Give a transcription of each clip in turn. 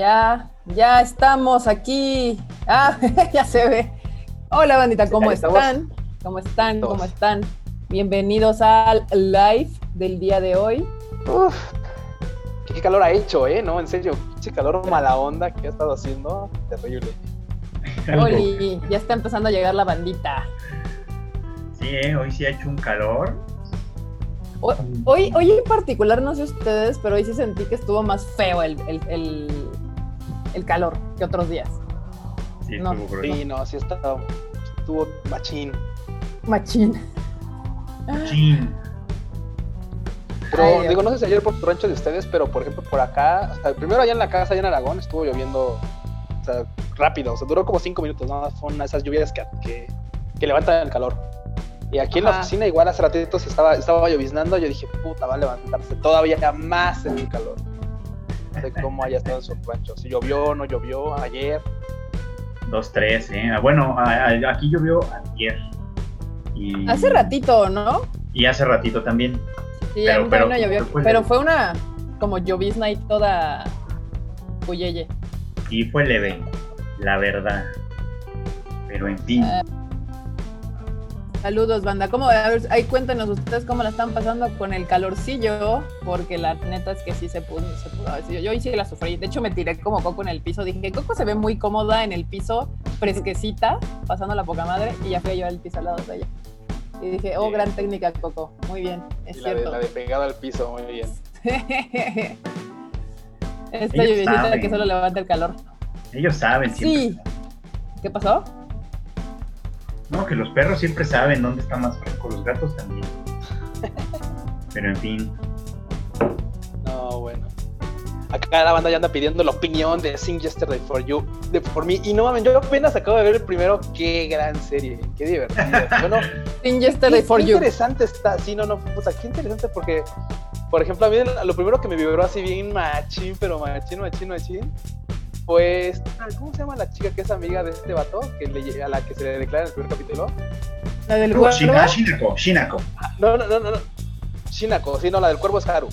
Ya, ya estamos aquí. Ah, ya se ve. Hola, bandita, ¿cómo están? ¿Cómo están? ¿Cómo están? Bienvenidos al live del día de hoy. Uf, qué calor ha hecho, ¿eh? No, en serio, qué calor mala onda que ha estado haciendo. Terrible. Oli, ya está empezando a llegar la bandita. Sí, ¿eh? hoy sí ha hecho un calor. Hoy, hoy en particular, no sé ustedes, pero hoy sí sentí que estuvo más feo el, el, calor que otros días. Sí, no, sí, no, sí estado, estuvo machín. Machín. Machín. Pero digo, no sé si ayer por rancho de ustedes, pero por ejemplo por acá, primero allá en la casa, allá en Aragón, estuvo lloviendo o sea, rápido, o sea, duró como cinco minutos, nada más son esas lluvias que, que, que levantan el calor. Y aquí en la oficina, igual hace ratitos estaba, estaba lloviznando. Yo dije, puta, va a levantarse todavía más en el calor. Sé cómo haya estado en su rancho. Si llovió o no llovió ayer. Dos, tres, ¿eh? Bueno, aquí llovió ayer. Y... Hace ratito, ¿no? Y hace ratito también. Sí, pero, pero, no llovió. pero fue una como llovizna y toda puyeye. Y fue leve, la verdad. Pero en fin. Ah, Saludos, banda. ¿Cómo? A ver, ahí cuéntenos ustedes cómo la están pasando con el calorcillo, porque la neta es que sí se pudo, se pudo decir. Yo sí la sufrí. De hecho, me tiré como Coco en el piso. Dije, Coco se ve muy cómoda en el piso, fresquecita, pasando la poca madre, y ya fui yo al piso al lado de ella. Y dije, oh, gran técnica, Coco. Muy bien, es cierto. La de, la de pegada al piso, muy bien. Esta lluviecita que solo levanta el calor. Ellos saben, Sí. ¿Qué pasó? No, que los perros siempre saben dónde está más fresco, los gatos también. Pero en fin. No, bueno. Acá la banda ya anda pidiendo la opinión de Sing Yesterday for You, de por mí. Y no mames, yo apenas acabo de ver el primero. Qué gran serie, qué divertido. Bueno, Sing Yesterday for qué You. interesante está. Sí, no, no, puta, qué interesante porque, por ejemplo, a mí lo primero que me vibró así bien machín, pero machín, machín, machín, pues, ¿cómo se llama la chica que es amiga de este vato? Que le, a la que se le declara en el primer capítulo. La del cuervo. Shinako, Shinako. No, no, no, no. Shinako, sí, no, la del cuervo es Haru.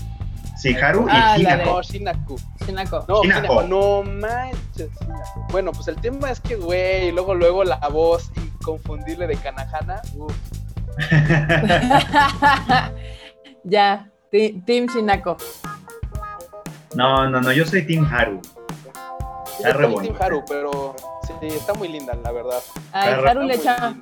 Sí, Haru y ah, Shinako. No, Shinako. Shinako. No, Shinako. No manches, Shinako. Bueno, pues el tema es que, güey, luego, luego la voz inconfundible de Kanahana. Uf. ya, Team Shinako. No, no, no, yo soy Team Haru. Está re Team Haru, pero sí, está muy linda, la verdad. Ay, Haru le echa,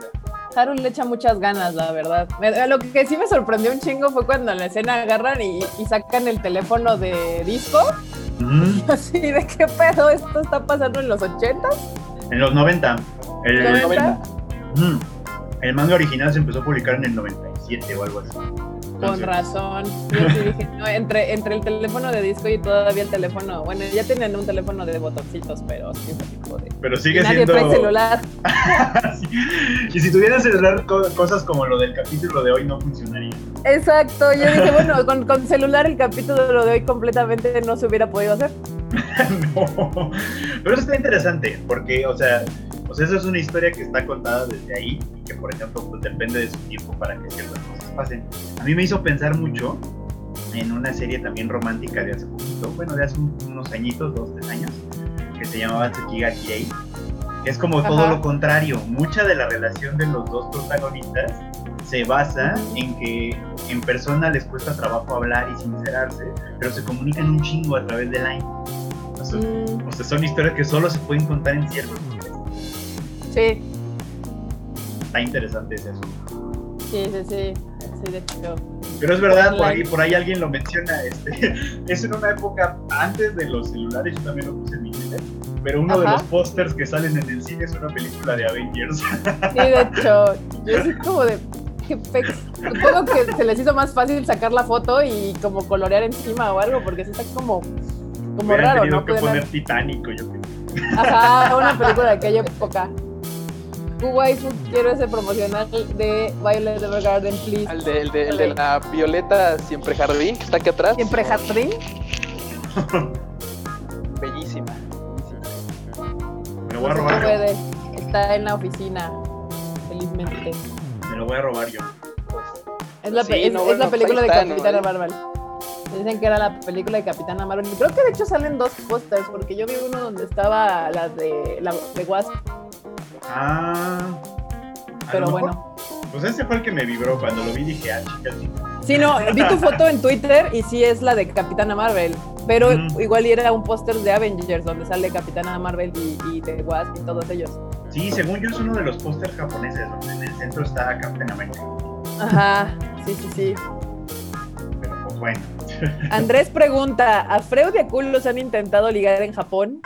Haru le echa muchas ganas, la verdad. Lo que sí me sorprendió un chingo fue cuando en la escena agarran y, sacan el teléfono de disco. Así de qué pedo, esto está pasando en los 80 En los 90. El, 90. el manga original se empezó a publicar en el 97 o algo así. Con razón. Yo sí dije, no, entre, entre el teléfono de disco y todavía el teléfono, bueno, ya tienen un teléfono de botoncitos, pero sí tipo de. Pero sigue nadie trae celular. Y si tuvieran celular, cosas como lo del capítulo de hoy no funcionaría. Exacto, yo dije, bueno, con, con celular el capítulo de hoy completamente no se hubiera podido hacer. no, pero eso está interesante, porque, o sea, pues esa es una historia que está contada desde ahí y que, por ejemplo, pues depende de su tiempo para que ciertas pasen. A mí me hizo pensar mucho en una serie también romántica de hace poquito, bueno, de hace unos añitos, dos, tres años, que se llamaba Tsukiga Kirei. Es como todo lo contrario, mucha de la relación de los dos protagonistas se basa en que en persona les cuesta trabajo hablar y sincerarse, pero se comunican un chingo a través de line. O sea, mm. o sea son historias que solo se pueden contar en ciertos Sí. Está interesante ese asunto. Sí, sí, sí. Sí, de hecho. Pero es verdad, por ahí, por ahí alguien lo menciona. Este, es en una época antes de los celulares, yo también lo puse en mi Twitter. Pero uno de los pósters que salen en el cine es una película de Avengers. Sí, de hecho, yo soy como de. Supongo que se les hizo más fácil sacar la foto y como colorear encima o algo, porque se está como, como raro, ¿no? que poner titánico, yo creo. Ajá, una película de aquella época. Waifu, quiero ese promocional de Violet Evergarden, please. El de, el de, el de la Violeta Siempre Jardín, que está aquí atrás. ¿Siempre Jardín? Bellísima. Me lo voy a robar. No puede. Está en la oficina, felizmente. Me lo voy a robar yo. Es la, es, la película de Capitana Marvel. Dicen que era la película de Capitana Marvel. Creo que de hecho salen dos pósters, porque yo vi uno donde estaba la de, la de Wasp. Ah. Pero bueno. Pues ese fue el que me vibró cuando lo vi dije, ah, chica, chica. Sí, no, vi tu foto en Twitter y sí es la de Capitana Marvel. Pero Ujú. igual era un póster de Avengers donde sale Capitana Marvel y, y The Wasp y todos ellos. Sí, según yo es uno de los pósters japoneses, donde en el centro está Captain America. Ajá, sí, sí, sí. Pero pues bueno. Andrés pregunta, ¿a Freud y a Kul los han intentado ligar en Japón?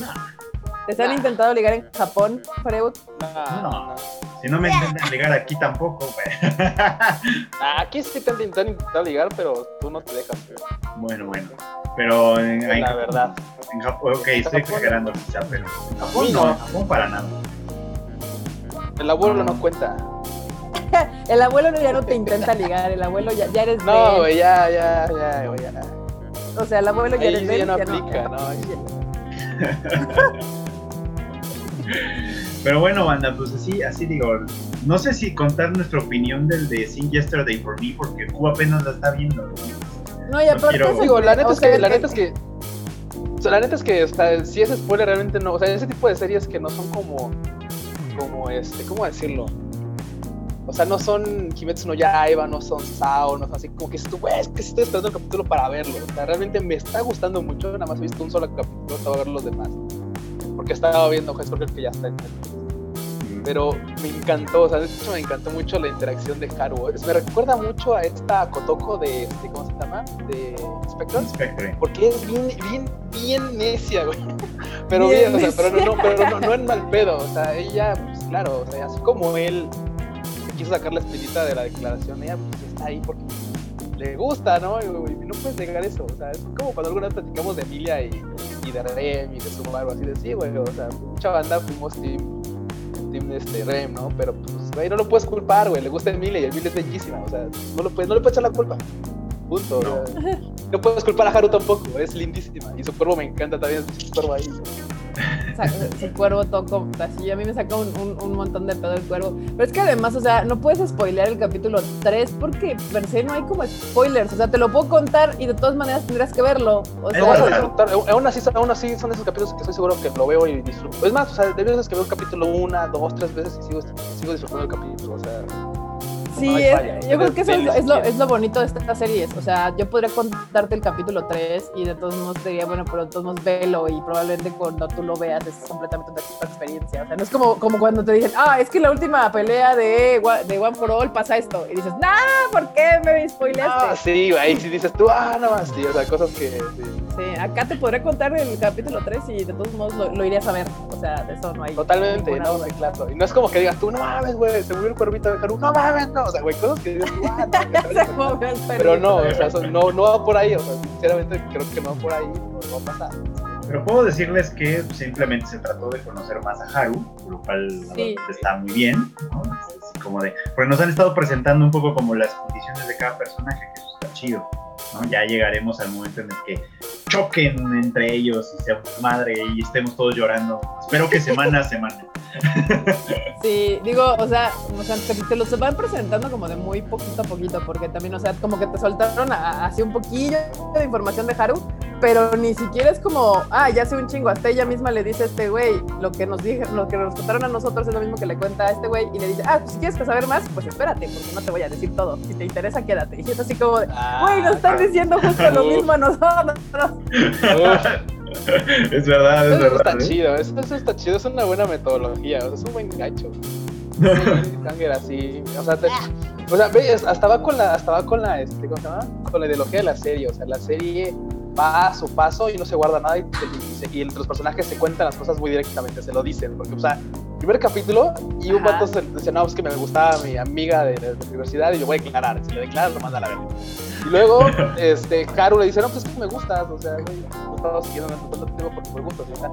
No. ¿Les han intentado ligar en Japón, Freud? Nah, No. nah. Si no me intentan llegar aquí tampoco, güey. Ah, aquí sí te han intentado, intentado ligar, pero tú no te dejas, güey. Bueno, bueno. Pero en, en la Japón- verdad. En Japón, ok, estoy exagerando quizá, pero en Japón no, no. en Japón para nada. El abuelo no cuenta. El abuelo ya no te intenta ligar, el abuelo ya, ya eres No, güey, ya, ya, ya, güey, ya. O sea, el abuelo ya Ahí eres ya no aplica, no, sí. Pero bueno, banda, pues así, así digo. No sé si contar nuestra opinión del de Sing Yesterday for Me, porque Q apenas la está viendo. ¿no? No, y aparte... quiero- eso- Digo, la neta es que, la neta es que. O sea, la neta es que, o sea, si es spoiler, realmente no. O sea, ese tipo de series que no son como. Como este, ¿cómo decirlo? O sea, no son Kimetsu no Yaiba, no son Sao, no son así como que tú, güey, es que estoy esperando el capítulo para verlo. O sea, realmente me está gustando mucho. Nada más he visto un solo capítulo, voy a ver los demás. Porque estaba viendo High Score que ya está en Netflix. Pero me encantó, o sea, de hecho me encantó mucho la interacción de Haru. Me recuerda mucho a esta Kotoko de, este, ¿cómo se llama? De Spectre. Spectre. Porque es bien, bien, bien necia, güey. Pero Bien bien, o sea, pero no, pero no, no en mal pedo. O sea, ella, pues claro, o sea, así como él quiso sacar la espinita de la declaración, ella pues está ahí porque le gusta, ¿no? Y, y no puedes negar eso. O sea, es como cuando alguna vez platicamos de Emilia y, y de Rem y de Subaru, así de sí, güey. O sea, mucha banda fuimos team, team este, Rem, ¿no? Pero pues, güey, no lo puedes culpar, güey. Le gusta Emilia y Emilia es bellísima. O sea, no, lo puedes, no le puedes echar la culpa. Punto. o No. sea, no puedes culpar a Haru tampoco, es lindísima. Y su cuervo me encanta también, su cuervo ahí. sa- su cuervo toco así a mí me saca un, un- un montón de pedo el cuervo pero es que además o sea no puedes spoilear el capítulo 3 porque per se no hay como spoilers o sea te lo puedo contar y de todas maneras tendrías que verlo o Es No vas a sea verdad. disfrutar. Aún así, aún así son esos capítulos que estoy seguro que lo veo y disfruto. Es más, o sea, de veces que veo un capítulo una, dos, tres veces y sigo, sigo disfrutando el capítulo. O sea, Sí, No es- falla, yo creo que eso es, lo, es lo bonito de estas series. O sea, yo podría contarte el capítulo 3 y de todos modos te diría, bueno, pero de todos modos velo y probablemente cuando tú lo veas es completamente otra experiencia. O sea, no es como, como cuando te dicen, ah, es que la última pelea de, One for All pasa esto. Y dices, nah, ¿por qué me spoileaste? ah, sí, güey. Si dices tú, ah, no más, sí. O sea, cosas que. sí. Sí, acá te podré contar el capítulo 3 y de todos modos lo, lo irías a ver. O sea, de eso no hay. Totalmente, no, sí, claro. Y no es como que digas tú, no mames, güey, se murió el cuervito de Haru. No mames, no. O sea, güey, cosas que dices tú, ah, no, que Se tal- movió el Pero no, o sea, son- no, no va por ahí. O sea, sinceramente creo que no va por ahí. No, va a pasar. Pero puedo decirles que simplemente se trató de conocer más a Haru, lo cual Sí. está muy bien, ¿no? Es así como de, porque nos han estado presentando un poco como las condiciones de cada personaje, que eso está chido, ¿no? Ya llegaremos al momento en el que choquen entre ellos y seamos madre y estemos todos llorando. Espero que semana a semana. Sí, digo, o sea, o sea te, te los van presentando como de muy poquito a poquito, porque también, o sea, como que te soltaron a- así un poquillo de información de Haru, pero ni siquiera es como, ah, ya sé un chingo, hasta ella misma le dice a este güey, lo que nos dije, lo que nos contaron a nosotros es lo mismo que le cuenta a este güey, y le dice, ah, pues si quieres saber más, pues espérate, porque no te voy a decir todo, si te interesa, quédate. Y es así como, de, güey, nos están diciendo justo lo mismo a nosotros. es verdad, es Eso verdad. está ¿eh? chido, eso, eso está chido, es una buena metodología, o sea, es un buen gancho. Tanger así, o sea, te- o sea, ve, es- hasta va con la, hasta va con la, este, ¿cómo se llama? Con la ideología de la serie, o sea, la serie va a su paso y no se guarda nada y, y y entre los personajes se cuentan las cosas muy directamente, se lo dicen, porque, o sea, primer capítulo y un vato se dice, no, es que me gustaba mi amiga de, de la universidad y yo voy a declarar, si le declaras lo manda a la verga. Y luego, este, Haru le dice, no, pues es que me gustas, o sea, güey, no estaba siguiendo tanto tiempo porque me gustas, y tal.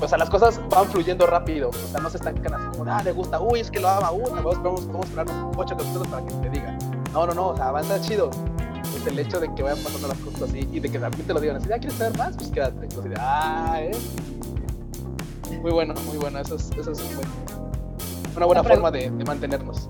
O sea, las cosas van fluyendo rápido, o sea, no se estancan así como, ah, le gusta, uy, es que lo ama, uy, vamos, vamos, vamos a esperar ocho capítulos para que te diga. No, no, no, o sea, avanza chido. El hecho de que vayan pasando las cosas así y de que también te lo digan así, ya quieres saber más, pues quédate. Entonces, ah, eh. Muy bueno, muy bueno, eso es, eso es un buen- una buena pregu- forma de, de mantenernos.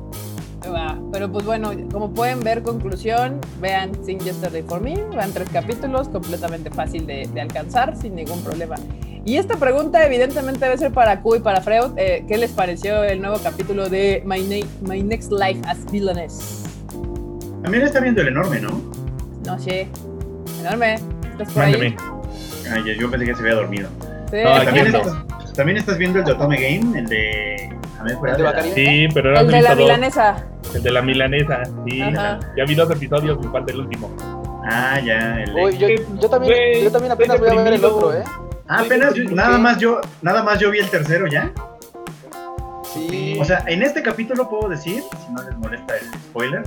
Pero pues bueno, como pueden ver, conclusión, vean Sing Yesterday for Me, vean tres capítulos, completamente fácil de, de alcanzar, sin ningún problema. Y esta pregunta evidentemente debe ser para Q y para Freud, eh, ¿qué les pareció el nuevo capítulo de My, My Next Life as Villainess? También está viendo el enorme, ¿no? No sé, enorme, ¿estás por ahí? Ay, yo- yo pensé que se había dormido. Sí. No, ¿También no. También estás viendo el de Otome Game, el de... A ver, ¿El de Bacari? Sí, pero era el de la milanesa. El de la milanesa, sí. Ajá. Ya vi dos episodios, me falta el último. Ah, ya, el de... Uy, yo, yo también, yo también apenas voy a ver el otro, ¿eh? Ah, apenas, yo- ¿Por nada más yo, nada más yo vi el tercero ya. Sí. O sea, en este capítulo puedo decir, si no les molesta el spoiler,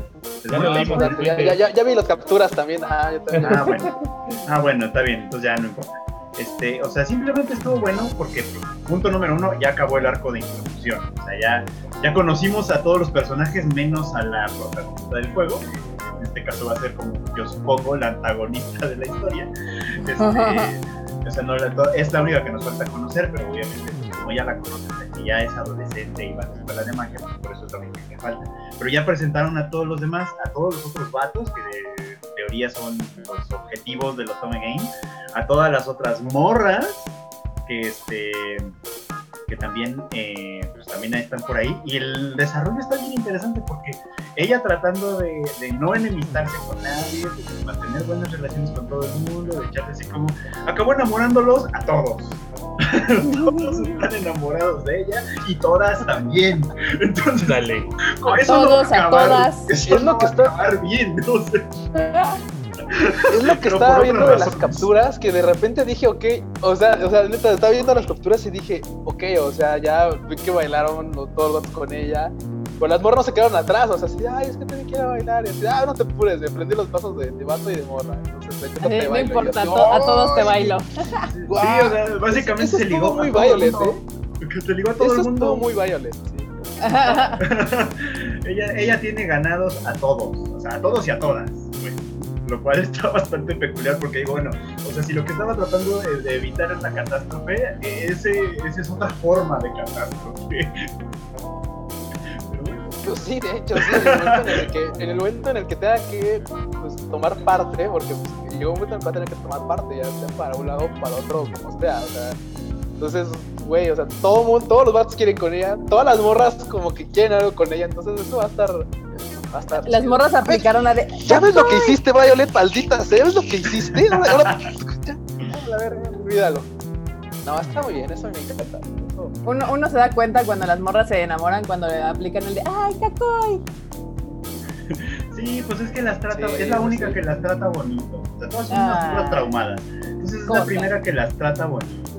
ya vi las capturas también. Ah, yo también. Ah, bueno. Ah, bueno, está bien, entonces ya no importa. Este, o sea, simplemente estuvo bueno porque, punto número uno, ya acabó el arco de introducción. O sea, ya, ya conocimos a todos los personajes menos a la protagonista del juego. En este caso va a ser como, yo supongo, la antagonista de la historia. Este, o sea, no, es la única que nos falta conocer, pero obviamente, como ya la que ya es adolescente y va a la escuela de magia, pues por eso también me falta. Pero ya presentaron a todos los demás, a todos los otros vatos, que de son los objetivos de los Tome Game, a todas las otras morras, que este que también eh, pues también están por ahí. Y el desarrollo está bien interesante porque ella tratando de, de no enemistarse con nadie de mantener buenas relaciones con todo el mundo de echarse así como acabó enamorándolos a todos todos están enamorados de ella y todas también entonces Dale. con A eso todos, a acabar- todas. eso Es lo no que está- acabar bien no sé. Es lo que Pero estaba viendo de las capturas, que de repente dije, ok, o sea, o sea, neta, estaba viendo las capturas y dije, ok, o sea, ya vi que bailaron todos con ella. Con las morras no se quedaron atrás, o sea, así, ay, es que también quiero bailar. Y así, ah, no te apures, me prendí los pasos de, de vato y de morra. Entonces, Sí, te no bailo. Y importa, a, así, to- a todos te bailo. Sí o sea básicamente Eso se estuvo ligó muy a todo el Violet, mundo. ¿eh? Que se ligó a todo Eso el mundo estuvo muy Violet, sí. ella, ella tiene ganados a todos, o sea, a todos y a todas, güey. Lo cual está bastante peculiar porque digo, bueno, o sea, si lo que estaba tratando de, de evitar es la catástrofe, ese, esa es otra forma de catástrofe. Pues sí, de hecho, sí, en el momento en el que, en el momento en el que tenga que pues, tomar parte, porque pues, llegó un momento en el que va a tener que tomar parte, ya sea para un lado o para otro, como sea, o sea. Entonces, güey, o sea, todo mundo, todos los vatos quieren con ella, todas las morras como que quieren algo con ella, entonces eso va a estar. Va a estar Las morras aplicaron la de. ¿Ya ves lo que hiciste, Violet, maldita? ¿Sabes lo que hiciste? Ahora- ya, a ver, olvídalo. No, está muy bien, eso me encanta. Uno, uno se da cuenta cuando las morras se enamoran, cuando le aplican el de ¡Ay, cacoy! Sí, pues es que las trata, Sí, es la única sí. que las trata bonito. O sea, todas son Ah. unas puras traumadas. Entonces es Cosa. la primera que las trata bonito.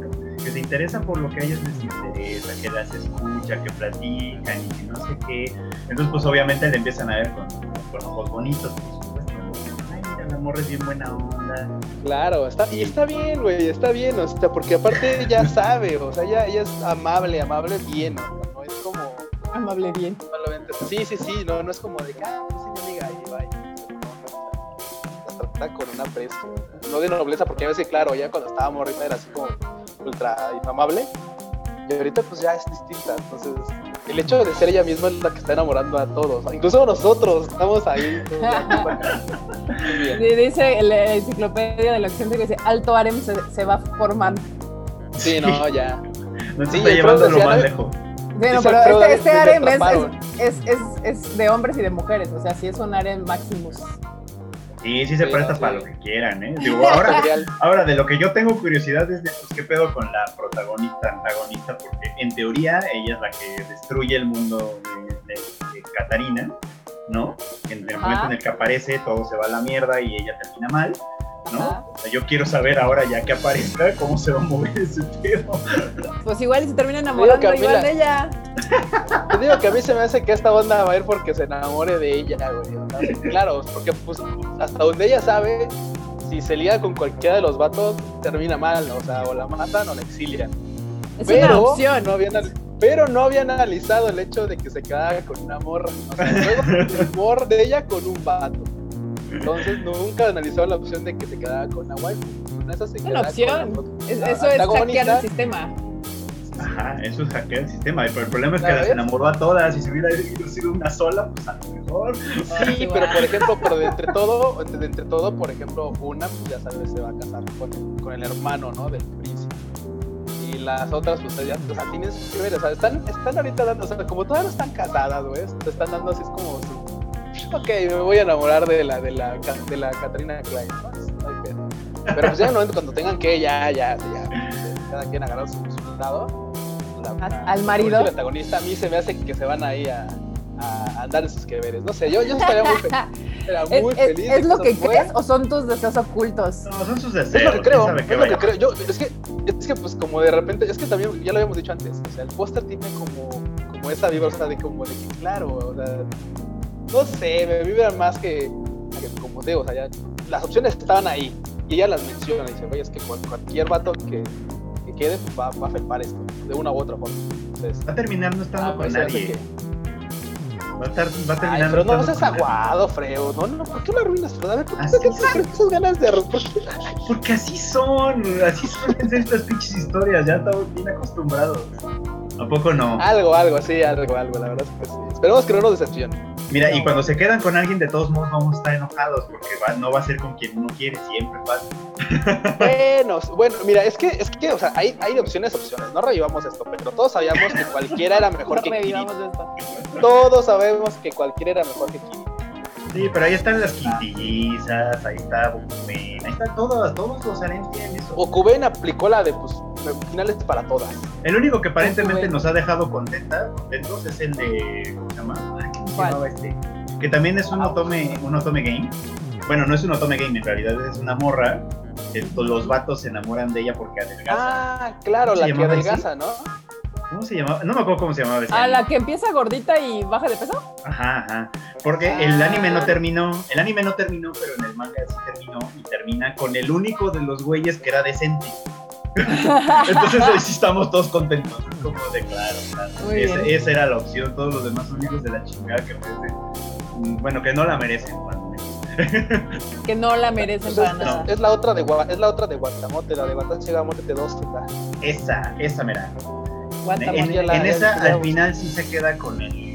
Que se interesa por lo que a ellas les interesa, que las escucha, que platican y que no sé qué. Entonces, pues obviamente le empiezan a ver con, con ojos bonitos, mira, la morra es bien buena onda. Claro, está, y está bien, güey, está bien, o sea, porque aparte ella sabe, o sea, ella, ella es amable, amable bien, o sea, no es como Amable bien. sí, sí, sí, no, no es como de que, ah, pues sí, mi amiga, y bye. No, no, o sea, la trata con un aprecio, no de nobleza, porque a veces, claro, ya cuando estaba morrita era así como ultra amable, y ahorita pues ya es distinta, entonces, el hecho de ser ella misma es la que está enamorando a todos, incluso nosotros estamos ahí. Sí, Dice la enciclopedia de la acción que dice Alto Harem se, se va formando. Sí, no, ya. No Sí, está llevando lo más lejos. Sí, no, Dice pero este, este harem es, es, es, es de hombres y de mujeres, o sea, sí es un harem maximus. Sí, sí se Sí, presta sí. para lo que quieran, ¿eh? Digo, ahora. Ahora, de lo que yo tengo curiosidad es de pues, qué pedo con la protagonista, antagonista, porque en teoría ella es la que destruye el mundo de, de- de Catarina, ¿no? En el momento en el que aparece, todo se va a la mierda y ella termina mal, ¿no? Ajá. O sea, yo quiero saber ahora, ya que aparezca, cómo se va a mover ese pedo. Pues igual y se termina enamorando Camila. igual de ella. Te digo que a mí se me hace que esta onda va a ir porque se enamore de ella, güey. claro, porque pues hasta donde ella sabe, si se liga con cualquiera de los vatos, termina mal, o sea, o la matan o la exilian. Es pero, una opción. No habían, anal- pero no habían analizado el hecho de que se quedara con una morra. O sea, luego el amor de ella con un vato. Entonces nunca analizaron la opción de que se quedara con una wife. Con esa se Es una con opción. la- Es- la eso es hackear el sistema. Ajá, eso es hackear el sistema. Pero el problema es que ¿La las enamoró a todas y si hubiera sido una sola, pues a lo mejor. Sí, pero por ejemplo, pero de entre todo, de, entre todo, por ejemplo, una, pues ya sabes, se va a casar con, con el hermano, ¿no? Del príncipe. Y las otras, pues ya, o sea, tienen sus que ver, o sea, están, están ahorita dando, o sea, como todas no están casadas, güey, te están dando así es como ok, me voy a enamorar de la, de la, de la Katrina Klein. Es-. Pero pues ya en el momento cuando tengan que, ya, ya, ya, cada quien agarrar su, su lado. la- ¿Al- marido? El protagonista a mí se me hace que se van ahí a, a andar en sus que veres. No sé, yo, yo estaría muy feliz. Era ¿Es, muy es- feliz. de es lo que fuera. crees o son tus deseos ocultos? No, son sus Es deseos. lo que creo, es lo que creo. Yo, es que, es que pues como de repente, es que también ya lo habíamos dicho antes, o sea, el póster tiene como, como esa vibra, o sea, de como de que claro, o sea, no sé, me vibra más que, que como digo, o sea, ya, las opciones estaban ahí y ella las menciona y dice, oye, es que cual- cualquier vato que, que quede pues, va, va a felpar esto, de una u otra forma. Entonces, Va a terminar no estando ah, con nadie. Va a, estar, va a Ay, terminar pero no seas aguado, Freo. No, no, ¿por qué lo arruinas? Pero, a ver, ¿por qué, esas ganas de por qué? Porque así son, así son estas pinches historias, ya estamos bien acostumbrados. ¿A poco no? Algo, algo, sí, algo, algo, la verdad es que sí. Esperemos que no nos decepcione. Mira, y no. cuando se quedan con alguien, de todos modos vamos a estar enojados, porque va- no va a ser con quien uno quiere, siempre pasa. Bueno, bueno, mira, es que, es que, o sea, hay, hay opciones, opciones. No revivamos esto, pero todos sabíamos que cualquiera era mejor que Kirito. Esto. Todos sabemos que cualquiera era mejor que Kirito. Sí, pero ahí están las quintillizas, ahí está Bokumen, ahí están todos, todos los harems tienen eso. Okuben aplicó la de, pues, finales para todas. El único que aparentemente nos ha dejado contenta, contentos es el de. ¿Cómo se llama? Ay, ¿Cómo se ¿Cuál? llamaba este? Que también es un Ah, otome, un otome game. Bueno, no es un otome game, en realidad es una morra. To- los vatos se enamoran de ella porque adelgaza. Ah, claro, ¿Se la que llamaba así? adelgaza, ¿no? ¿Cómo se llamaba? No me acuerdo cómo se llamaba ese ¿A anime. la que empieza gordita y baja de peso? Ajá, ajá. Porque el Ah. anime no terminó. El anime no terminó, pero en el manga sí terminó. Y termina con el único de los güeyes que era decente. Entonces ahí sí estamos todos contentos. Como de claro, Esa, esa era la opción. Todos los demás son hijos de la chingada que merecen. Mm, Bueno, que no la merecen, que no la merecen Pues para es, nada. es- es la otra de es la otra de Guatamote, la de Guatamote Gamote 2, la- Esa, esa mera. Guatemala. En, en ya esa, al final sí se queda con el,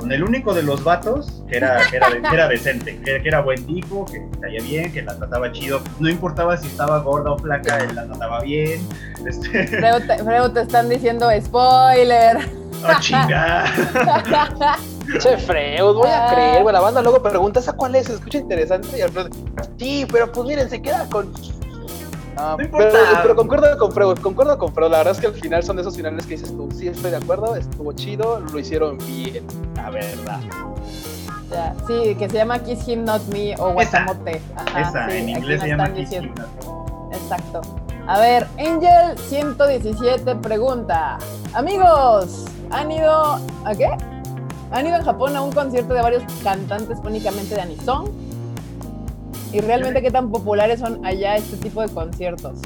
con el único de los vatos que era, que era, que era decente, que, que era buen tipo, que caía bien, que la trataba chido. No importaba si estaba gorda o flaca, él la trataba bien. Este, Freo te, Freo, te están diciendo spoiler. ¡Oh, chinga! Che, Freud, voy a Ah. creer, güey. La banda luego pregunta, ¿esa cuál es? Se escucha interesante. Y Alfredo, sí, pero pues miren, se queda con. Ah, No pero, concuerdo con Freud, concuerdo con Freud. La verdad es que al final son de esos finales que dices tú, sí, estoy de acuerdo, estuvo chido, lo hicieron bien, la verdad. Ya, Sí, que se llama Kiss Him Not Me o Guatamote. Ajá, Esa, sí, en inglés se llama Kiss. Him. Exacto. A ver, Angel 117 pregunta. Amigos, ¿han ido a qué? ¿Han ido en Japón a un concierto de varios cantantes únicamente de Anisong? ¿Y realmente qué tan populares son allá este tipo de conciertos?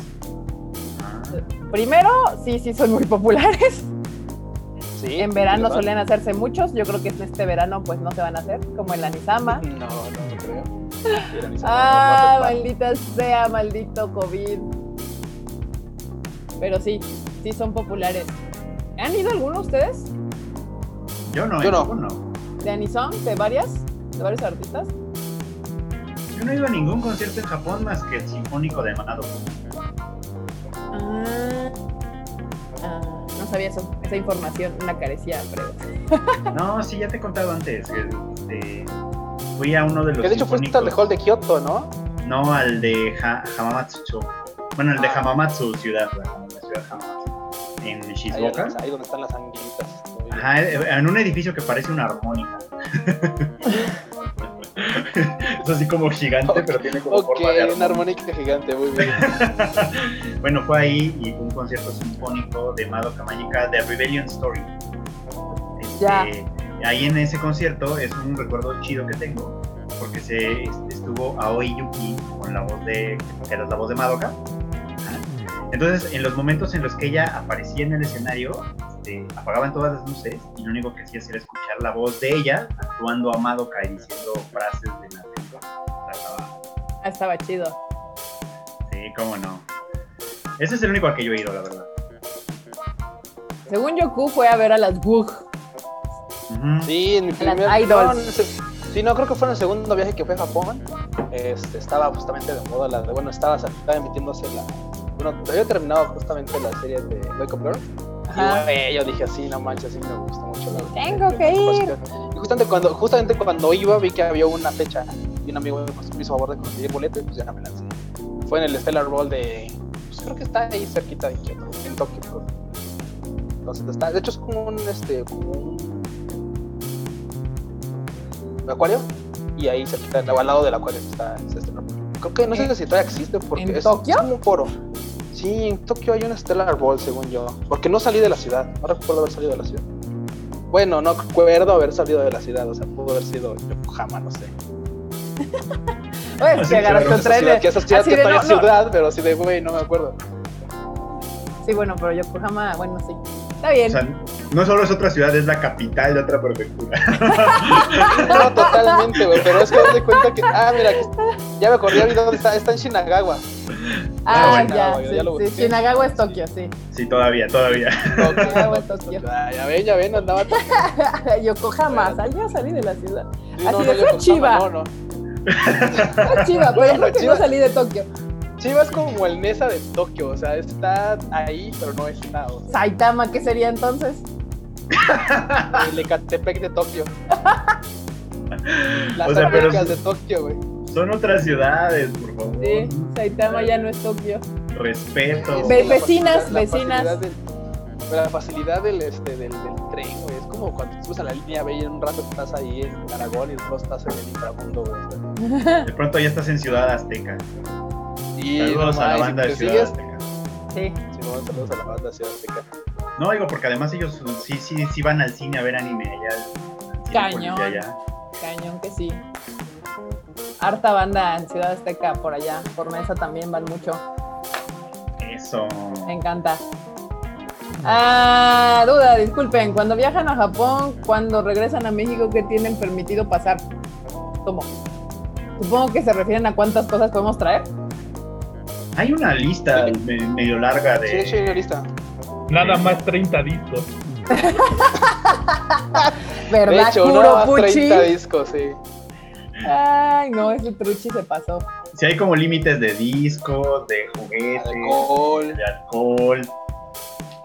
Primero, sí, sí son muy populares. Sí, En verano ¿verdad? suelen hacerse muchos. Yo creo que este verano pues no se van a hacer, como el Anisama. No, no, no creo. Ah, segundo, no, no, no. maldita sea, maldito COVID. Pero sí, sí son populares. ¿Han ido alguno ustedes? Yo no, Yo ¿eh? no. ¿Cómo no. ¿De Anison? ¿De varias? ¿De varios artistas? Yo no he ido a ningún concierto en Japón más que el Sinfónico de Madoka. Ah, ah, no sabía eso. Esa información la carecía, pero. No, sí, ya te he contado antes. este, fui a uno de los Que de hecho fuiste al de Hall de Kioto, ¿no? No, al de Ha- Hamamatsu. Bueno, el de Ah. Hamamatsu, ciudad, la, la ciudad de Hamamatsu. En Shizuoka. ahí donde están las anguilitas. Ajá, en un edificio que parece una armónica. es así como gigante, pero tiene como Ok, forma de una armónica. gigante, muy bien. bueno, fue ahí y fue un concierto sinfónico de Madoka Mágica de Rebellion Story. Este, Ya. Ahí en ese concierto es un recuerdo chido que tengo, porque se estuvo Aoi Yuki con la voz de, que era la voz de Madoka. Entonces, en los momentos en los que ella aparecía en el escenario, este, apagaban todas las luces y lo único que hacía era escuchar la voz de ella actuando a Madoka y diciendo frases de la. Estaba- Ah, estaba chido. Sí, cómo no. Ese es el único al que yo he ido, la verdad. Según Yoku fue a ver a las Wug. Ujú. Sí, en mi primer. idols. sí, no, creo que fue en el segundo viaje que fui a Japón. Este, estaba justamente de moda la de. Bueno, estaba, estaba emitiéndose la. Bueno, había terminado justamente la serie de Wake Up Girl. Ajá. Y güey, yo dije, sí, no manches, sí me gusta mucho. la- Tengo que ir. Y justamente cuando, justamente cuando iba vi que había una fecha y un amigo pues, me hizo favor de conseguir boleto y pues ya me lancé. Fue en el Stellar Ball de, pues creo que está ahí cerquita de Kyoto, en Tokio. creo. Entonces está, de hecho es como un, este, como un acuario y ahí cerquita, al lado del acuario está ese Stellar Ball. Creo que no sé ¿En- si todavía existe porque en es, Tokio? es como un foro. Sí, en Tokio hay un Stellar Ball, según yo. Porque no salí de la ciudad. No recuerdo haber salido de la ciudad. Bueno, no recuerdo haber salido de la ciudad. O sea, pudo haber sido Yokohama, no sé. Oye, claro, un Esa tren. ciudad, que esa ciudad que de, todavía no, es no. ciudad, pero así de, güey, no me acuerdo. Sí, bueno, pero Yokohama, bueno, sí. Está bien. O sea, no solo es otra ciudad, es la capital de otra prefectura. No, totalmente, güey. Pero es que me cuenta que. Ah, mira, ya me acordé, ya dónde está. Está en Shinagawa. ah, bueno, ya. ya sí, lo sí. Shinagawa es Tokio, sí. Sí, todavía, todavía. Tokio, Shinagawa es no, Tokio. Ah, ya ven, ya ven, andaba. Yokohama, sal- ya salí de la ciudad. Sí, Así de, fue Yokohama, Chiva. No, no. Fue chiva, pero Bueno, Chiva. no salí de Tokio. Chiva es como el Nesa de Tokio. O sea, está ahí, pero no está. O sea, Saitama, ¿qué sería entonces? el Ecatepec de Tokio. Las O sea, pero- de Tokio, güey. Son otras ciudades, por favor. Sí, Saitama ya no es Tokio. Respeto. Ve- vecinas, la vecinas. del- la facilidad del, este, del, del tren, güey. Es como cuando subes a la línea B y en un rato estás ahí en Aragón y después estás en el inframundo, güey. De pronto ya estás en Ciudad Azteca. Y Saludos a la banda si de Ciudad sigues- Azteca. Sí. Simón, saludos a la banda de Ciudad Azteca. No, digo, porque además ellos sí, sí, sí van al cine a ver anime allá. Cañón. allá. Cañón que sí. Harta banda en Ciudad Azteca por allá. Por Mesa también van mucho. Eso. Me encanta. Ah, duda, disculpen. Cuando viajan a Japón, cuando regresan a México, ¿qué tienen permitido pasar? ¿Cómo? Supongo que se refieren a cuántas cosas podemos traer. Hay una lista me- medio larga Sí, de hecho, de. hay lista. Nada más 30 discos. De ¿Verdad, hecho, Kuro no, más Puchi? 30 discos, sí. Ay, no, ese truchi se pasó. Si hay como límites de discos, de juguetes, Alcohol. de alcohol.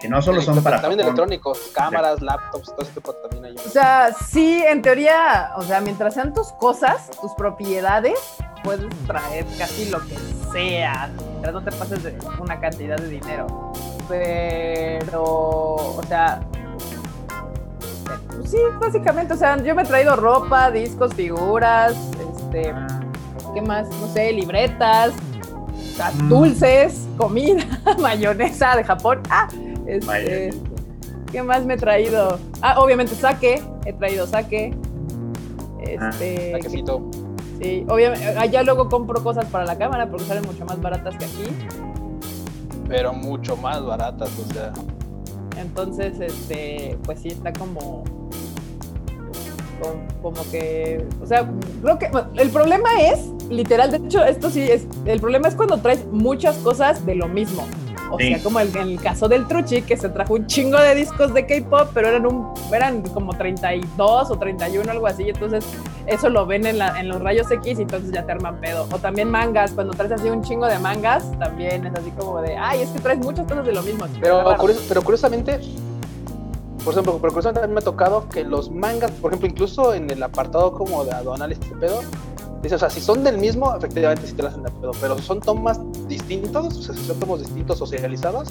Que no solo son para También Japón. electrónicos, cámaras, laptops, todo ese tipo también hay. O sea, sí, en teoría, o sea, mientras sean tus cosas, tus propiedades, puedes traer casi lo que sea, mientras no te pases de una cantidad de dinero. Pero, o sea, pues sí, básicamente, o sea, yo me he traído ropa, discos, figuras, este, ¿qué más? No sé, libretas, o sea, Mm. dulces, comida, mayonesa de Japón. Ah, este. ¿qué más me he traído? Ah, obviamente sake, he traído sake. Este, Saquecito. sí, obviamente, allá luego compro cosas para la cámara porque salen mucho más baratas que aquí. pero mucho más baratas, o sea. Entonces, este, pues sí está como, como, como que, o sea, creo que el problema es, literal, de hecho, esto sí es, el problema es cuando traes muchas cosas de lo mismo. O Sí. sea, como el- en el caso del Truchi, que se trajo un chingo de discos de K-pop, pero eran un, eran como 32 o 31, algo así. Entonces, eso lo ven en, la- en los rayos X y entonces ya te arman pedo. O también mangas, cuando traes así un chingo de mangas, también es así como de, ay, es que traes muchas cosas de lo mismo. Pero, pero curiosamente, por ejemplo, pero curiosamente a mí me ha tocado que los mangas, por ejemplo, incluso en el apartado como de aduanal este pedo, dice, o sea, si son del mismo, efectivamente sí te la hacen de pedo, pero son tomas distintos, o sea, si son tomos distintos socializados,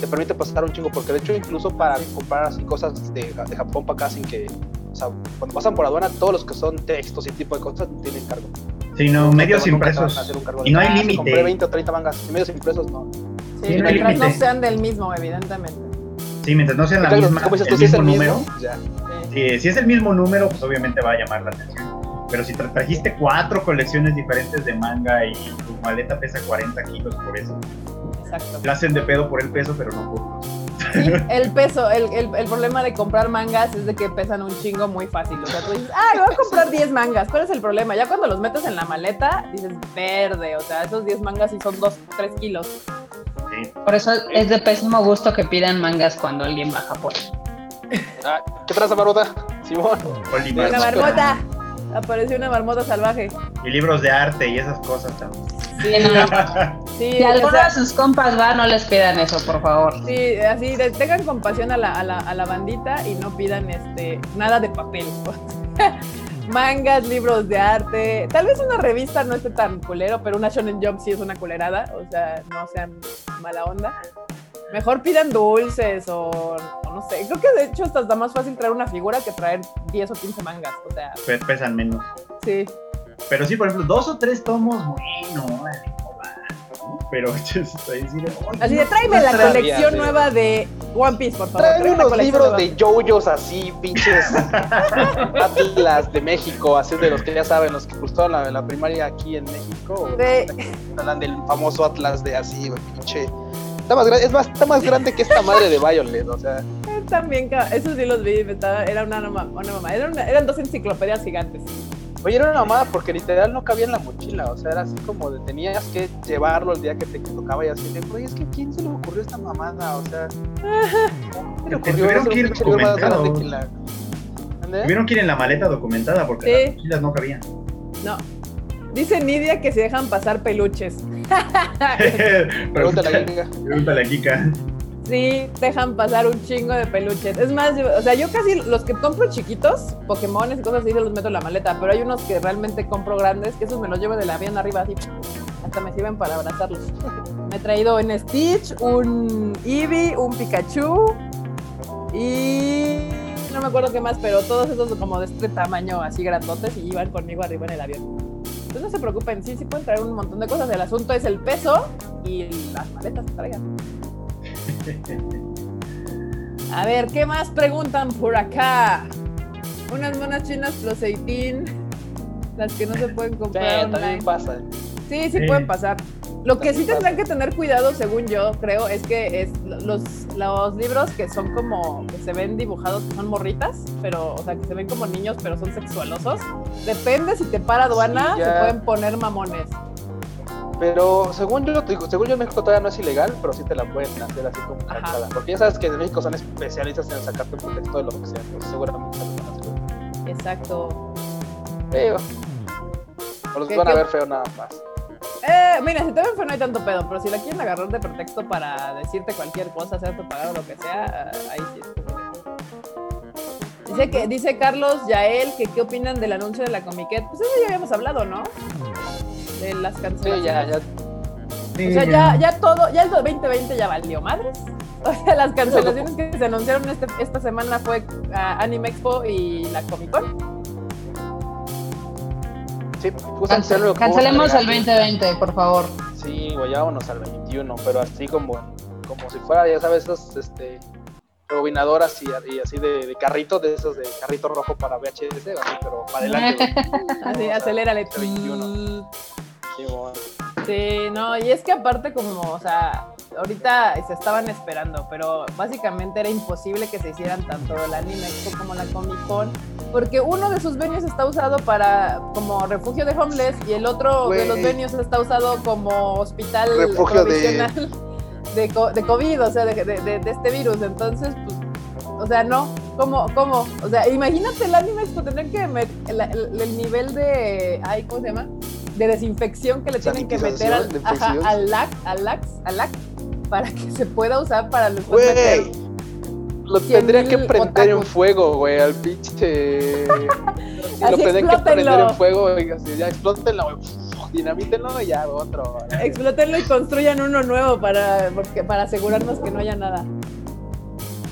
te permite pasar un chingo, porque de hecho incluso para comprar así cosas de, de Japón para acá sin que, o sea, cuando pasan por aduana, todos los que son textos y tipo de cosas no tienen cargo. Sí, no, medios impresos. Y no hay "Ah, límite". Compré 20 o 30 mangas, y medios impresos no. Sí, Sí, no mientras no sean del mismo, evidentemente. Sí, mientras no sean la Claro, misma, el si mismo número. mismo, ya. Sí. Sí, si es el mismo número, pues obviamente va a llamar la atención. Pero si tra- trajiste cuatro colecciones diferentes de manga y tu maleta pesa 40 kilos por eso, Exacto. la hacen de pedo por el peso, pero no por Sí, el peso, el, el- el problema de comprar mangas es de que pesan un chingo muy fácil. O sea, tú dices, ay, voy a comprar 10 mangas. ¿Cuál es el problema? Ya cuando los metes en la maleta, dices, verde. O sea, esos 10 mangas sí son 2, 3 kilos. Sí. Por eso es de pésimo gusto que pidan mangas cuando alguien va a Japón. Ah, ¿Qué traza, Marota? Simón. Una marmota. Apareció una marmota salvaje. Y libros de arte y esas cosas también. Sí, sí, Si alguno de sus compas va, no les pidan eso, por favor. sí, así, tengan compasión a la, a, la, a la bandita y no pidan este nada de papel. Mangas, libros de arte, tal vez una revista no esté tan culero, pero una Shonen Jump sí es una culerada, o sea, no sean mala onda. Mejor pidan dulces o, o no sé, creo que de hecho hasta está más fácil traer una figura que traer 10 o 15 mangas, o sea, Pe- Pesan menos. sí. Pero sí, por ejemplo, dos o tres tomos, bueno. Pero ahí sí de, "Oye, Así de tráeme la trae". colección nueva de One Piece, por favor. Tráeme unos libros de yoyos así, pinches Atlas de México, así de los que ya saben, los que gustaron la, la primaria aquí en México. Sí. Hablan del famoso Atlas de así, pinche. Está más, gra- es más, está más grande que esta madre de Violet, o sea. También, ca- esos sí los vi, estaba- era una, una mamá, era una- eran dos enciclopedias gigantes. Oye, era una mamada porque literal no cabía en la mochila, o sea, era así como de tenías que llevarlo el día que te tocaba y así de, oye, es que ¿quién se le ocurrió esta mamada? O sea, ¿cómo se le Te ocurrió tuvieron hacer que ir grande. Tuvieron que ir en la maleta documentada porque Sí. las mochilas no cabían. No. Dice Nidia que se dejan pasar peluches. Pregúntale a la gringa. Pregúntale a Kika. Sí, dejan pasar un chingo de peluches. Es más, yo- o sea, yo casi los que compro chiquitos, Pokémones y cosas así, se los meto en la maleta, pero hay unos que realmente compro grandes, que esos me los llevo del avión arriba así. Hasta me sirven para abrazarlos. Me he traído un Stitch, un Eevee, un Pikachu y no me acuerdo qué más, pero todos esos como de este tamaño así grandotes y iban conmigo arriba en el avión. Entonces no se preocupen, sí, sí pueden traer un montón de cosas. El asunto es el peso y las maletas que traigan. A ver, ¿qué más preguntan por acá? Unas monas chinas plus 18, las que no se pueden Sí, comprar online. también pasa. Sí, sí Sí. pueden pasar. Lo que sí tendrán que tener cuidado, según yo creo, es que es los, los libros que son como, que se ven dibujados, que son morritas, pero, o sea, que se ven como niños, pero son sexualosos. Depende si te para aduana, Sí, se pueden poner mamones. Pero según yo, te digo, según yo en México todavía no es ilegal, pero sí te la pueden hacer así como Ajá. cancelada. Porque ya sabes que en México son especialistas en sacarte el contexto de lo que sea, pues seguramente. Exacto. Feo. O los ¿Qué- van a ver feo nada más. Eh, mira, si te ven feo no hay tanto pedo, pero si la quieren agarrar de pretexto para decirte cualquier cosa, hacerte pagar o lo que sea, ah, ahí sí es Dice que, dice Carlos Yael que qué opinan del anuncio de la Comiquet. Pues eso ya habíamos hablado, ¿no? De las Sí, cancelaciones. ya, ya. O sea, ya, ya todo, ya el 2020 ya valió madres. O sea, las cancelaciones que se anunciaron este- esta semana fue ah, Anime Expo y la Comic Con. Sí, que Cancelemos vamos a el agregar. 2020, por favor. Sí, güey, vámonos al 21, pero así como, como si fuera, ya sabes, esas este, rebobinadoras y, y así de, de carrito, de esos de carrito rojo para VHS, así, pero para adelante. Así, acelérale. este 21. Sí, bueno. Sí, no, y es que aparte como, o sea, ahorita se estaban esperando, pero básicamente era imposible que se hicieran tanto el Anime Expo como la Comic Con, porque uno de sus venues está usado para como refugio de homeless y el otro de los venues está usado como hospital Refugio de- provisional de, de COVID, o sea, de, de- este virus. Entonces, pues, o sea, no, ¿cómo? ¿Cómo? O sea, imagínate el Anime Expo, tendrían que meter el, el- el nivel de, ay, ¿cómo se llama? De desinfección que le tienen que meter al, ajá, al LAC, al LAC, al LAC, para que se pueda usar para los Güey, lo 100,000 tendría que prender en fuego, güey, al pinche. Lo tendría que prender en fuego, y así, ya explótenlo, güey. Dinamítenlo y ya, otro. Explótenlo y construyan uno nuevo para, porque, para asegurarnos que no haya nada.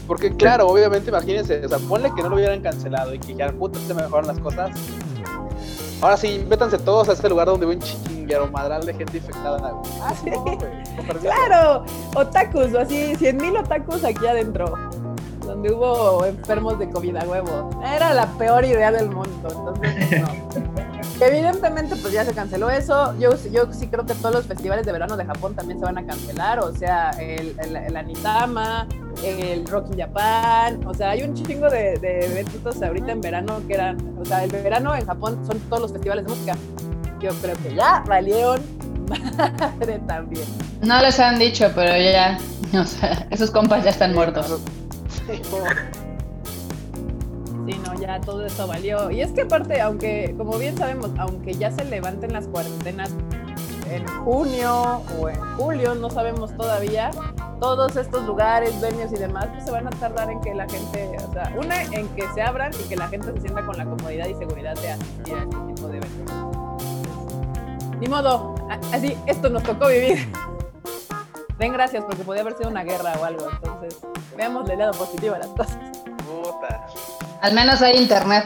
Porque, claro, obviamente, imagínense, o sea, ponle que no lo hubieran cancelado y que ya, puta, se mejoran las cosas. Ahora sí, métanse todos a este lugar donde hubo un chinguero madral de gente infectada. güey. Ah, sí. Claro, otakus, o así, 100 mil otakus aquí adentro, donde hubo enfermos de COVID a huevo. Era la peor idea del mundo, entonces no. Evidentemente, pues ya se canceló eso. Yo, yo sí creo que todos los festivales de verano de Japón también se van a cancelar, o sea, el, el, el Anitama, el Rock in Japan, o sea, hay un chingo de, de eventos ahorita en verano que eran, o sea, el verano en Japón son todos los festivales de música. Yo creo que ya valieron madre también. No les han dicho, pero ya, o sea, esos compas ya están muertos. Sí, no, ya todo eso valió. Y es que aparte, aunque, como bien sabemos, aunque ya se levanten las cuarentenas en junio o en julio, no sabemos todavía, todos estos lugares, venues y demás, pues se van a tardar en que la gente, o sea, una, en que se abran y que la gente se sienta con la comodidad y seguridad de asistir a este tipo de eventos. Ni modo, así, esto nos tocó vivir. Den gracias porque podía haber sido una guerra o algo, entonces veamos el lado positivo de las cosas. Puta. Al menos hay internet.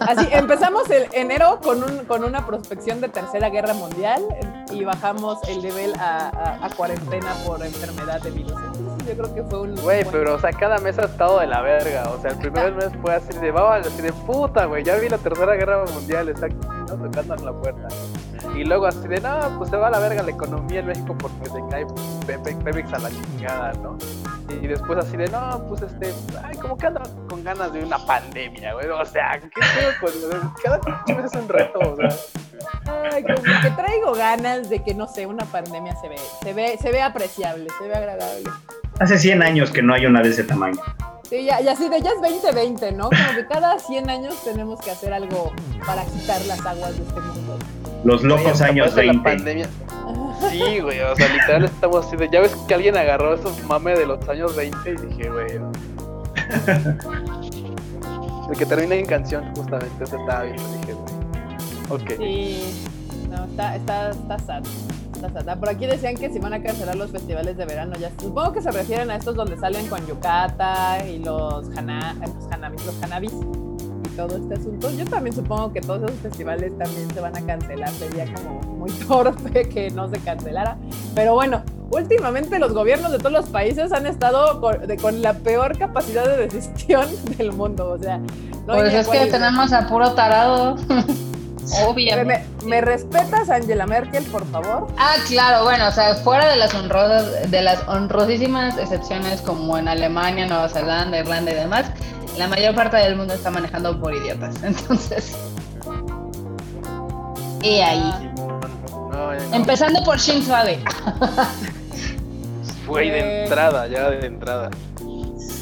Así, empezamos el enero con, un, con una prospección de Tercera Guerra Mundial y bajamos el nivel a, a- a cuarentena por enfermedad de virus. Entonces, yo creo que fue un... Güey, pero o sea, cada mes ha estado de la verga. O sea, el primer mes fue así de, vamos, así de puta, güey. Ya vi la tercera guerra mundial, está tocando en la puerta. Y luego así de, no, pues se va a la verga la economía en México porque se cae Pepe- Pemex a la chingada, ¿no? Y después así de, no, pues este, ay, como que andan con ganas de una pandemia, güey. O sea, ¿qué pedo con Cada pinche mes es un reto, o sea. Ay, como que traigo ganas de que, no sé, una pandemia se ve, se ve, se ve apreciable, se ve agradable. Hace 100 años que no hay una de ese tamaño. Sí, ya, ya así de, ya es 2020, ¿no? Como que cada 100 años tenemos que hacer algo para quitar las aguas de este mundo. Los locos Oye, años después de la 20. pandemia. Sí, güey, o sea, literal estamos así de. Ya ves que alguien agarró esos mames de los años 20 y dije, güey. El que termina en canción, justamente, ese estaba bien. Dije, güey. Ok. Sí, no, está, está, está sad. Está sad. Ah, Por aquí decían que se van a cancelar los festivales de verano. Ya supongo que se refieren a estos donde salen con yukata y los, hana, eh, los hanabis, los hanabis y todo este asunto. Yo también supongo que todos esos festivales también se van a cancelar. Sería como muy torpe que no se cancelara. Pero bueno, últimamente los gobiernos de todos los países han estado con, de- con la peor capacidad de decisión del mundo. O sea, no Pues es que tenemos a puro tarado. ¿Me, Obviamente. me respetas, Angela Merkel, por favor? Ah, claro, bueno, o sea, fuera de las honrosas, de las honrosísimas excepciones como en Alemania, Nueva Zelanda, Irlanda y demás, la mayor parte del mundo está manejando por idiotas. Entonces. Y ahí. No, no. Empezando por Shinzo Abe. Fue de Eh. entrada, ya de entrada.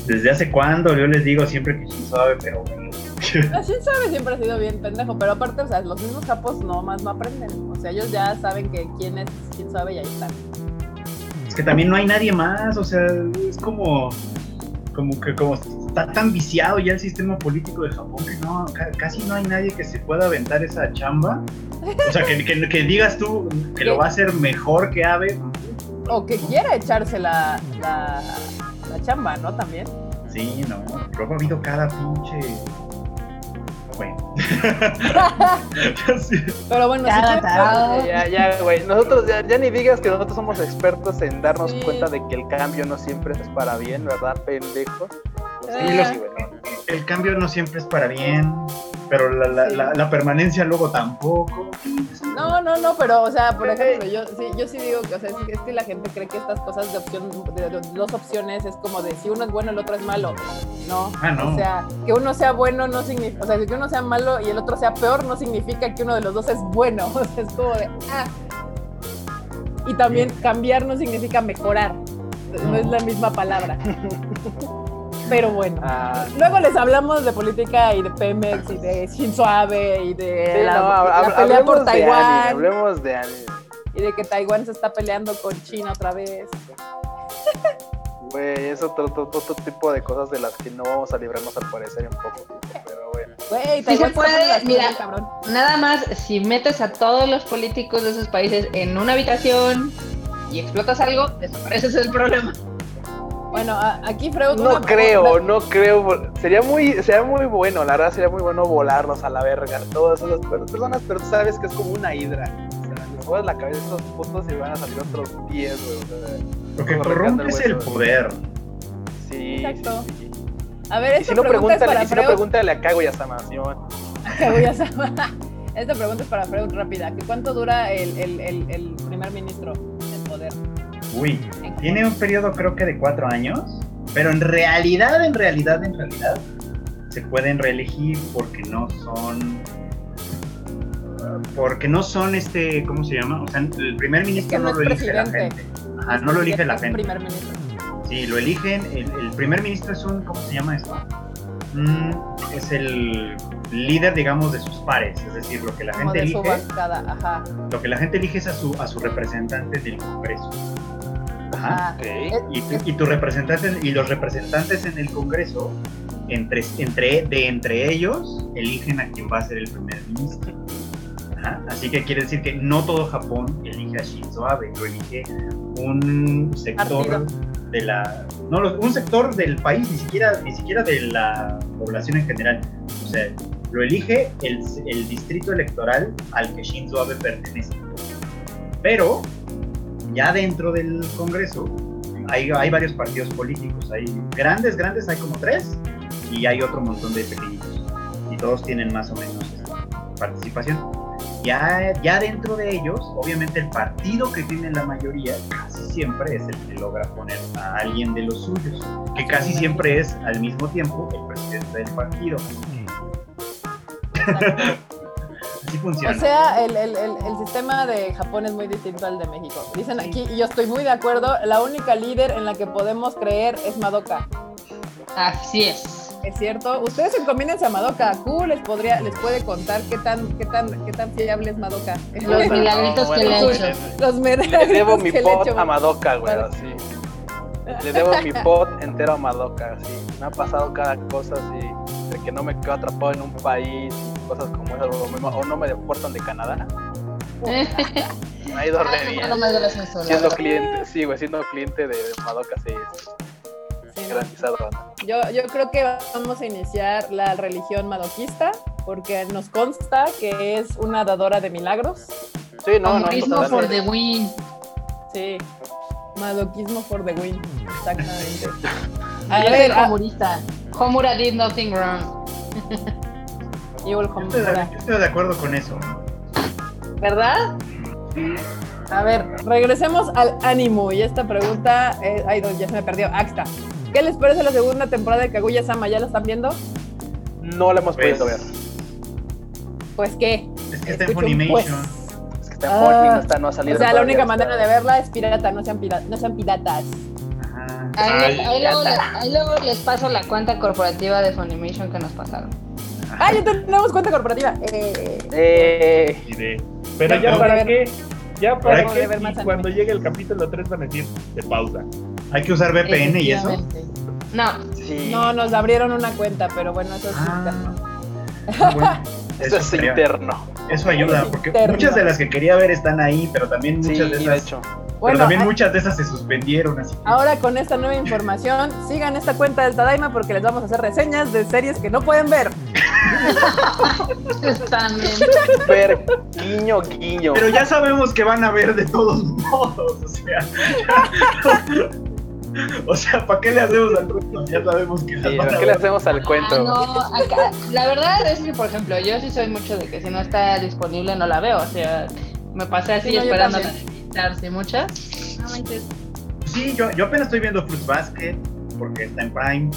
¿Desde hace cuándo? Yo les digo siempre que Shinzo Abe, pero bueno. Sabe siempre ha sido bien pendejo, pero aparte, o sea, los mismos capos no más no aprenden. O sea, ellos ya saben que quién es, quién sabe y ahí están. Es que también no hay nadie más, o sea, es como, como que como está tan viciado ya el sistema político de Japón que no, ca- casi no hay nadie que se pueda aventar esa chamba. O sea, que, que- que digas tú que lo va a hacer mejor que Abe. O que quiera echarse la, la, la chamba, ¿no? También. Sí, no, luego ha habido cada pinche... Bueno. Pero bueno, quieres- tarado. Ya, ya, güey. Nosotros, ya, ya ni digas que nosotros somos expertos en darnos Sí. cuenta de que el cambio no siempre es para bien, ¿verdad, pendejo? Lo Sí, ¿no? El cambio no siempre es para bien, pero la, la- Sí. la- la permanencia luego tampoco. No, no, no, pero, o sea, por ejemplo, yo sí, yo sí digo que, o sea, es, es que la gente cree que estas cosas de opción, de, de- dos opciones es como de si uno es bueno, el otro es malo. No. Ah, no. O sea, que uno sea bueno no significa, o sea, que uno sea malo y el otro sea peor no significa que uno de los dos es bueno. O sea, es como de, ah. Y también cambiar no significa mejorar. No, No. es la misma palabra. Pero bueno. Ah, Luego les hablamos de política y de Pemex y de Shinzo Abe y de sí, la, no, la hab- pelea por anime, Taiwán hablemos de anime. y de que Taiwán se está peleando con China otra vez. Güey, es otro, otro, otro tipo de cosas de las que no vamos a librarnos al parecer en poco tiempo, pero bueno. Güey, Sí se puede, mira. cabrón. Nada más, si metes a todos los políticos de esos países en una habitación y explotas algo, desapareces el problema. Bueno, a- aquí Freud. No creo, no creo. Sería muy, sería muy bueno, la verdad sería muy bueno volarlos a la verga. Todas esas per- personas, pero tú sabes que es como una hidra. O sea, les mueves la cabeza a esos putos y van a salir otros 10, güey. O sea, Lo que corrompe arrancando es el el poder. sí, Exacto. sí, sí. A ver, esta si no, pregunta es para y si no, pregúntale a Kaguya-sama, Simón. Kaguya-sama. Esta pregunta es para Freud rápida. ¿Que ¿Cuánto dura el, el, el, el primer ministro tiene un periodo creo que de cuatro años, pero en realidad, en realidad, en realidad, se pueden reelegir porque no son... porque no son este, ¿cómo se llama? O sea, el primer ministro no no, lo elige la gente. Ajá, no lo elige la gente. primer ministro. Sí, lo eligen. El, el primer ministro es un, ¿cómo se llama esto? Mm, es el líder, digamos, de sus pares. Es decir, lo que la Como gente de su elige, bancada, ajá. lo que la gente elige es a su, a su representante del Congreso. Ajá. Ah, Ok. eh, Y, tu- y tus representantes y los representantes en el Congreso, entre, entre, de entre ellos, eligen a quien va a ser el primer ministro. Ajá. Así que quiere decir que no todo Japón elige a Shinzo Abe, lo elige un sector Partido. de la no un sector del país, ni siquiera ni siquiera de la población en general. O sea, lo elige el, el distrito electoral al que Shinzo Abe pertenece. Pero ya dentro del Congreso hay, hay varios partidos políticos. Hay grandes, grandes, hay como tres, y hay otro montón de pequeñitos. Y todos tienen más o menos participación. Ya, ya dentro de ellos, obviamente el partido que tiene la mayoría casi siempre es el que logra poner a alguien de los suyos, que casi siempre es al mismo tiempo el presidente del partido. Así funciona. O sea, el, el- el- el sistema de Japón es muy distinto al de México. Dicen aquí, y yo estoy muy de acuerdo, la única líder en la que podemos creer es Madoka. Así es. ¿Es cierto? Ustedes encomiéndense a Madoka. Q les podría, les puede contar qué tan, qué tan, qué tan fiable es Madoka. Los No, milagritos que le bueno, hecho. Los Le debo mi que le pot a Madoka, güey, Claro. así. Le debo mi pot entero a Madoka, así. Me ha pasado cada cosa así, de que no me quedo atrapado en un país, cosas como esas, o, me- o no me deportan de Canadá. Me ha ido re bien. No Siendo cliente, sí, güey, siendo cliente de Madoka, sí, ¿no? garantizado. ¿no? Yo, yo creo que vamos a iniciar la religión madoquista porque nos consta que es una dadora de milagros. Sí, no, no, Comunismo totalmente. for the win. Sí, madoquismo for the win. Exactamente. A ver, a- homurista. Homura did nothing wrong. Yo estoy, de, Homura. yo estoy de acuerdo con eso. ¿Verdad? A ver, regresemos al ánimo. Y esta pregunta, eh, ay, no, ya se me perdió. Axta. ¿Qué les parece la segunda temporada de Kaguya Sama? ¿Ya la están viendo? No la hemos Pues, podido ver. Pues qué. Es que está en Funimation. pues. Es que está en Ah, no, está, no ha O salido sea, la única está- manera de verla es pirata, no sean, pira- no sean piratas. Ajá. Ahí, Ay, ahí ya luego, está. le- ahí luego les paso la cuenta corporativa de Funimation que nos pasaron. Ah, ya tenemos cuenta corporativa. Eh, Eh, de- Pero Ya para qué, ya para qué, si cuando llegue el capítulo 3 van a decir de pausa. Hay que usar VPN y eso. No, sí. no, nos abrieron una cuenta, pero bueno, eso es interno. Ah, bueno, Eso es interno. Eso ayuda, Es porque interno. muchas de las que quería ver están ahí, pero también Sí, muchas de de esas, hecho. Pero también muchas de esas se suspendieron, así que ahora con esta nueva información, sigan esta cuenta del Tadaima porque les vamos a hacer reseñas de series que no pueden ver. también. Ver, guiño, guiño. Pero ya sabemos que van a ver de todos modos, o sea. o sea, ¿para qué le hacemos al cuento? Ya sabemos que Sí, van a ¿Qué le hacemos al Ah, cuento? no, acá, la verdad es que, por ejemplo, yo sí soy mucho de que si no está disponible no la veo. O sea, me pasé así Sí, esperando y muchas. No. Sí, yo, yo apenas estoy viendo Fruits Basket, porque está en Prime.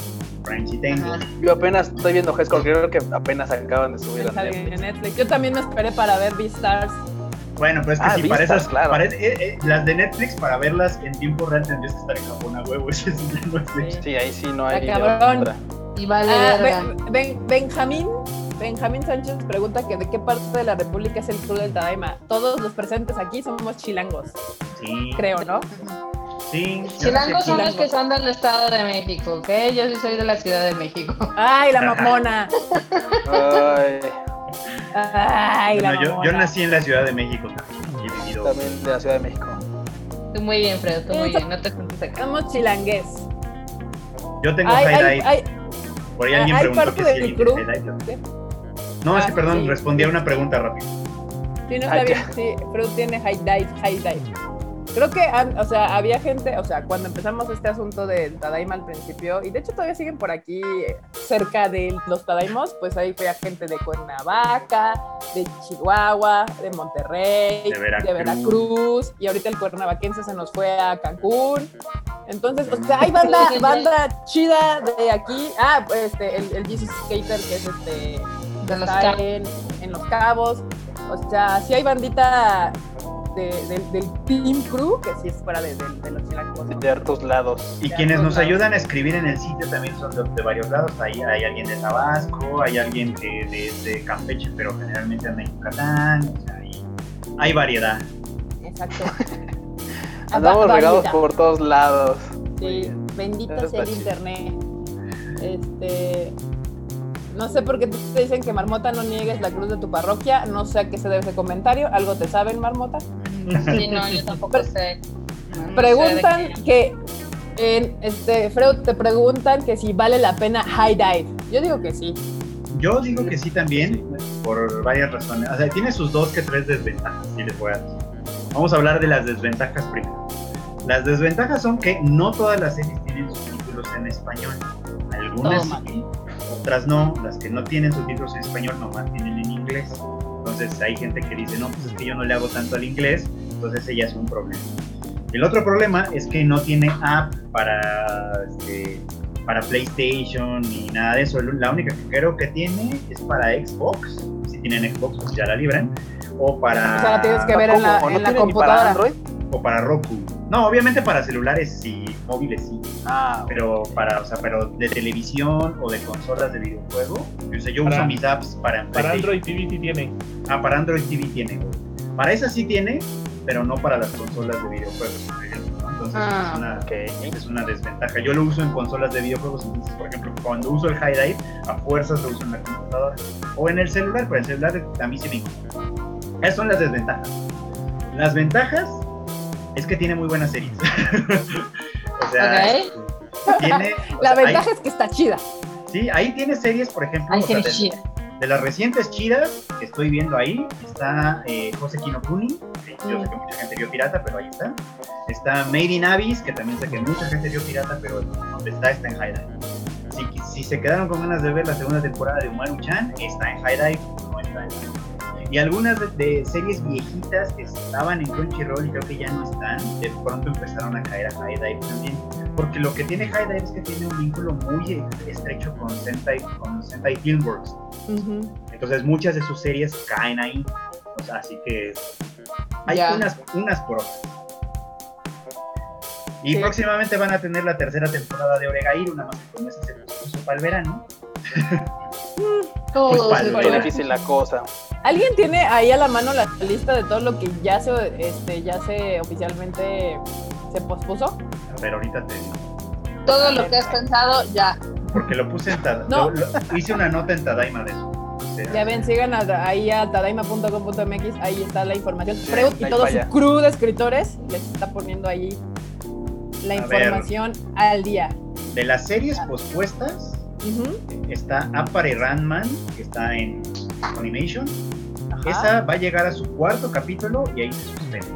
Prime sí tengo. Ajá. Yo apenas estoy viendo High School, creo que apenas acaban de subir a Netflix. Netflix. Yo también me esperé para ver Beastars. Bueno, pero es que Ah, si para esas, claro. para- eh, eh, las de Netflix, para verlas en tiempo real tendrías que estar en Japón a huevo, ese es. Sí, ahí sí no hay cabrón. Y vale Ah. Ben- Ben- Benjamín. Benjamín Sánchez pregunta que de qué parte de la República es el club del Tadaima. Todos los presentes aquí somos chilangos, Sí, creo, ¿no? sí. Chilangos son los que son del Estado de México, ¿ok? Yo sí soy de la Ciudad de México. Ay, la mamona. Ay, Ay, la Bueno, yo, mamona. yo nací en la Ciudad de México también. y he vivido. también de la Ciudad de México. Tú muy bien, Fredo, tú muy bien. No te juntes acá. Somos chilangués. Yo tengo Ay, High ay, Dive. ay, Por ahí alguien hay preguntó parte que si el crew. No, es que Ah, perdón, sí. respondí a una pregunta rápido. Sí, no Ay, está bien. ya. Sí, Freud tiene high dive, high dive. Creo que, o sea, había gente, o sea, cuando empezamos este asunto del Tadaima al principio, y de hecho todavía siguen por aquí cerca de los Tadaimos, pues ahí fue gente de Cuernavaca, de Chihuahua, de Monterrey, De Veracruz. de Veracruz, y ahorita el cuernavaquense se nos fue a Cancún. Entonces, o sea, hay banda, banda chida de aquí. Ah, pues este, el, el Jesus Skater, que es este De los está en, en Los Cabos. O sea, sí hay bandita de- del- del Team Crew, que sí es fuera de, de- de los chilangos. ¿no? De hartos lados. Y quienes nos lados. ayudan a escribir en el sitio también son de, de varios lados. Hay, hay alguien de Tabasco, hay alguien de, de Campeche, pero generalmente anda en Yucatán. O sea, hay, hay variedad. Exacto. Andamos regados por todos lados. Sí, bendito sea el internet. Este. No sé por qué te dicen que Marmota no niegues la cruz de tu parroquia. No sé a qué se debe ese comentario. ¿Algo te saben, Marmota? Sí, no, yo tampoco sé. No, no Preguntan sé que. En este, Freud, te preguntan que si vale la pena high dive. Yo digo que sí. Yo digo que sí también, por varias razones. O sea, tiene sus dos que tres desventajas, si les voy a decir. Vamos a hablar de las desventajas primero. Las desventajas son que no todas las series tienen subtítulos en español. Algunas Toma. sí, otras no. Las que no tienen subtítulos en español nomás tienen en inglés. Entonces hay gente que dice, no, pues es que yo no le hago tanto al inglés, entonces ella es un problema. El otro problema es que no tiene app para, este, para PlayStation ni nada de eso. La única que creo que tiene es para Xbox. Si tienen Xbox, pues ya la libran. O para, O sea, la tienes que ver en la, ¿Cómo? ¿No en la tiene ni para computadora. Android? o para Roku. No, obviamente para celulares y móviles sí. Ah, Pero para, o sea, pero de televisión o de consolas de videojuego. O sea, yo Para- uso mis apps para, Para. Android TV sí tiene. Ah, para Android TV tiene. Para esa sí tiene, pero no para las consolas de videojuegos, por ejemplo. ¿no? Entonces Ah. es, una, es una desventaja. Yo lo uso en consolas de videojuegos, entonces, por ejemplo, cuando uso el High Dive, a fuerzas lo uso en la computadora. O en el celular, pero el celular a mí sí me. Esas son las desventajas. Las ventajas es que tiene muy buenas series. o sea, tiene... o La sea, ventaja ahí- es que está chida. Sí, ahí tiene series, por ejemplo, Hay sea, series de- chidas. de las recientes chidas que estoy viendo ahí, está eh, José Kinokuni, que yo sé que mucha gente vio pirata, pero ahí está. Está Made in Abyss, que también sé que mucha gente vio pirata, pero donde está está en High Dive. Si, si se quedaron con ganas de ver la segunda temporada de Umaru-chan, está en High Dive, no está en y algunas de, de series viejitas que estaban en Crunchyroll y creo que ya no están, de pronto empezaron a caer a High Dive también. Porque lo que tiene High Dive es que tiene un vínculo muy estrecho con Sentai, con Sentai Filmworks. Entonces muchas de sus series caen ahí. O sea, así que hay unas, unas por otras. Y Sí. próximamente van a tener la tercera temporada de Oregair, una más que con esa se puso para el verano. Todos Pues, se vale. Qué fueron. difícil la cosa. ¿Alguien tiene ahí a la mano la lista de todo lo que ya se, este, ya se oficialmente se pospuso? A ver, ahorita te digo. Todo lo que has pensado, ya. Porque lo puse en Tadaima. No. hice una nota en Tadaima de eso. O sea, Ya ven, sigan a- ahí a tadaima.com.mx, ahí está la información. Freud y todo su crew de escritores les está poniendo ahí la A ver. información al día. De las series pospuestas Ujú, está Apare Ranman, que está en Animation. ajá, Esa va a llegar a su cuarto capítulo y ahí se suspende.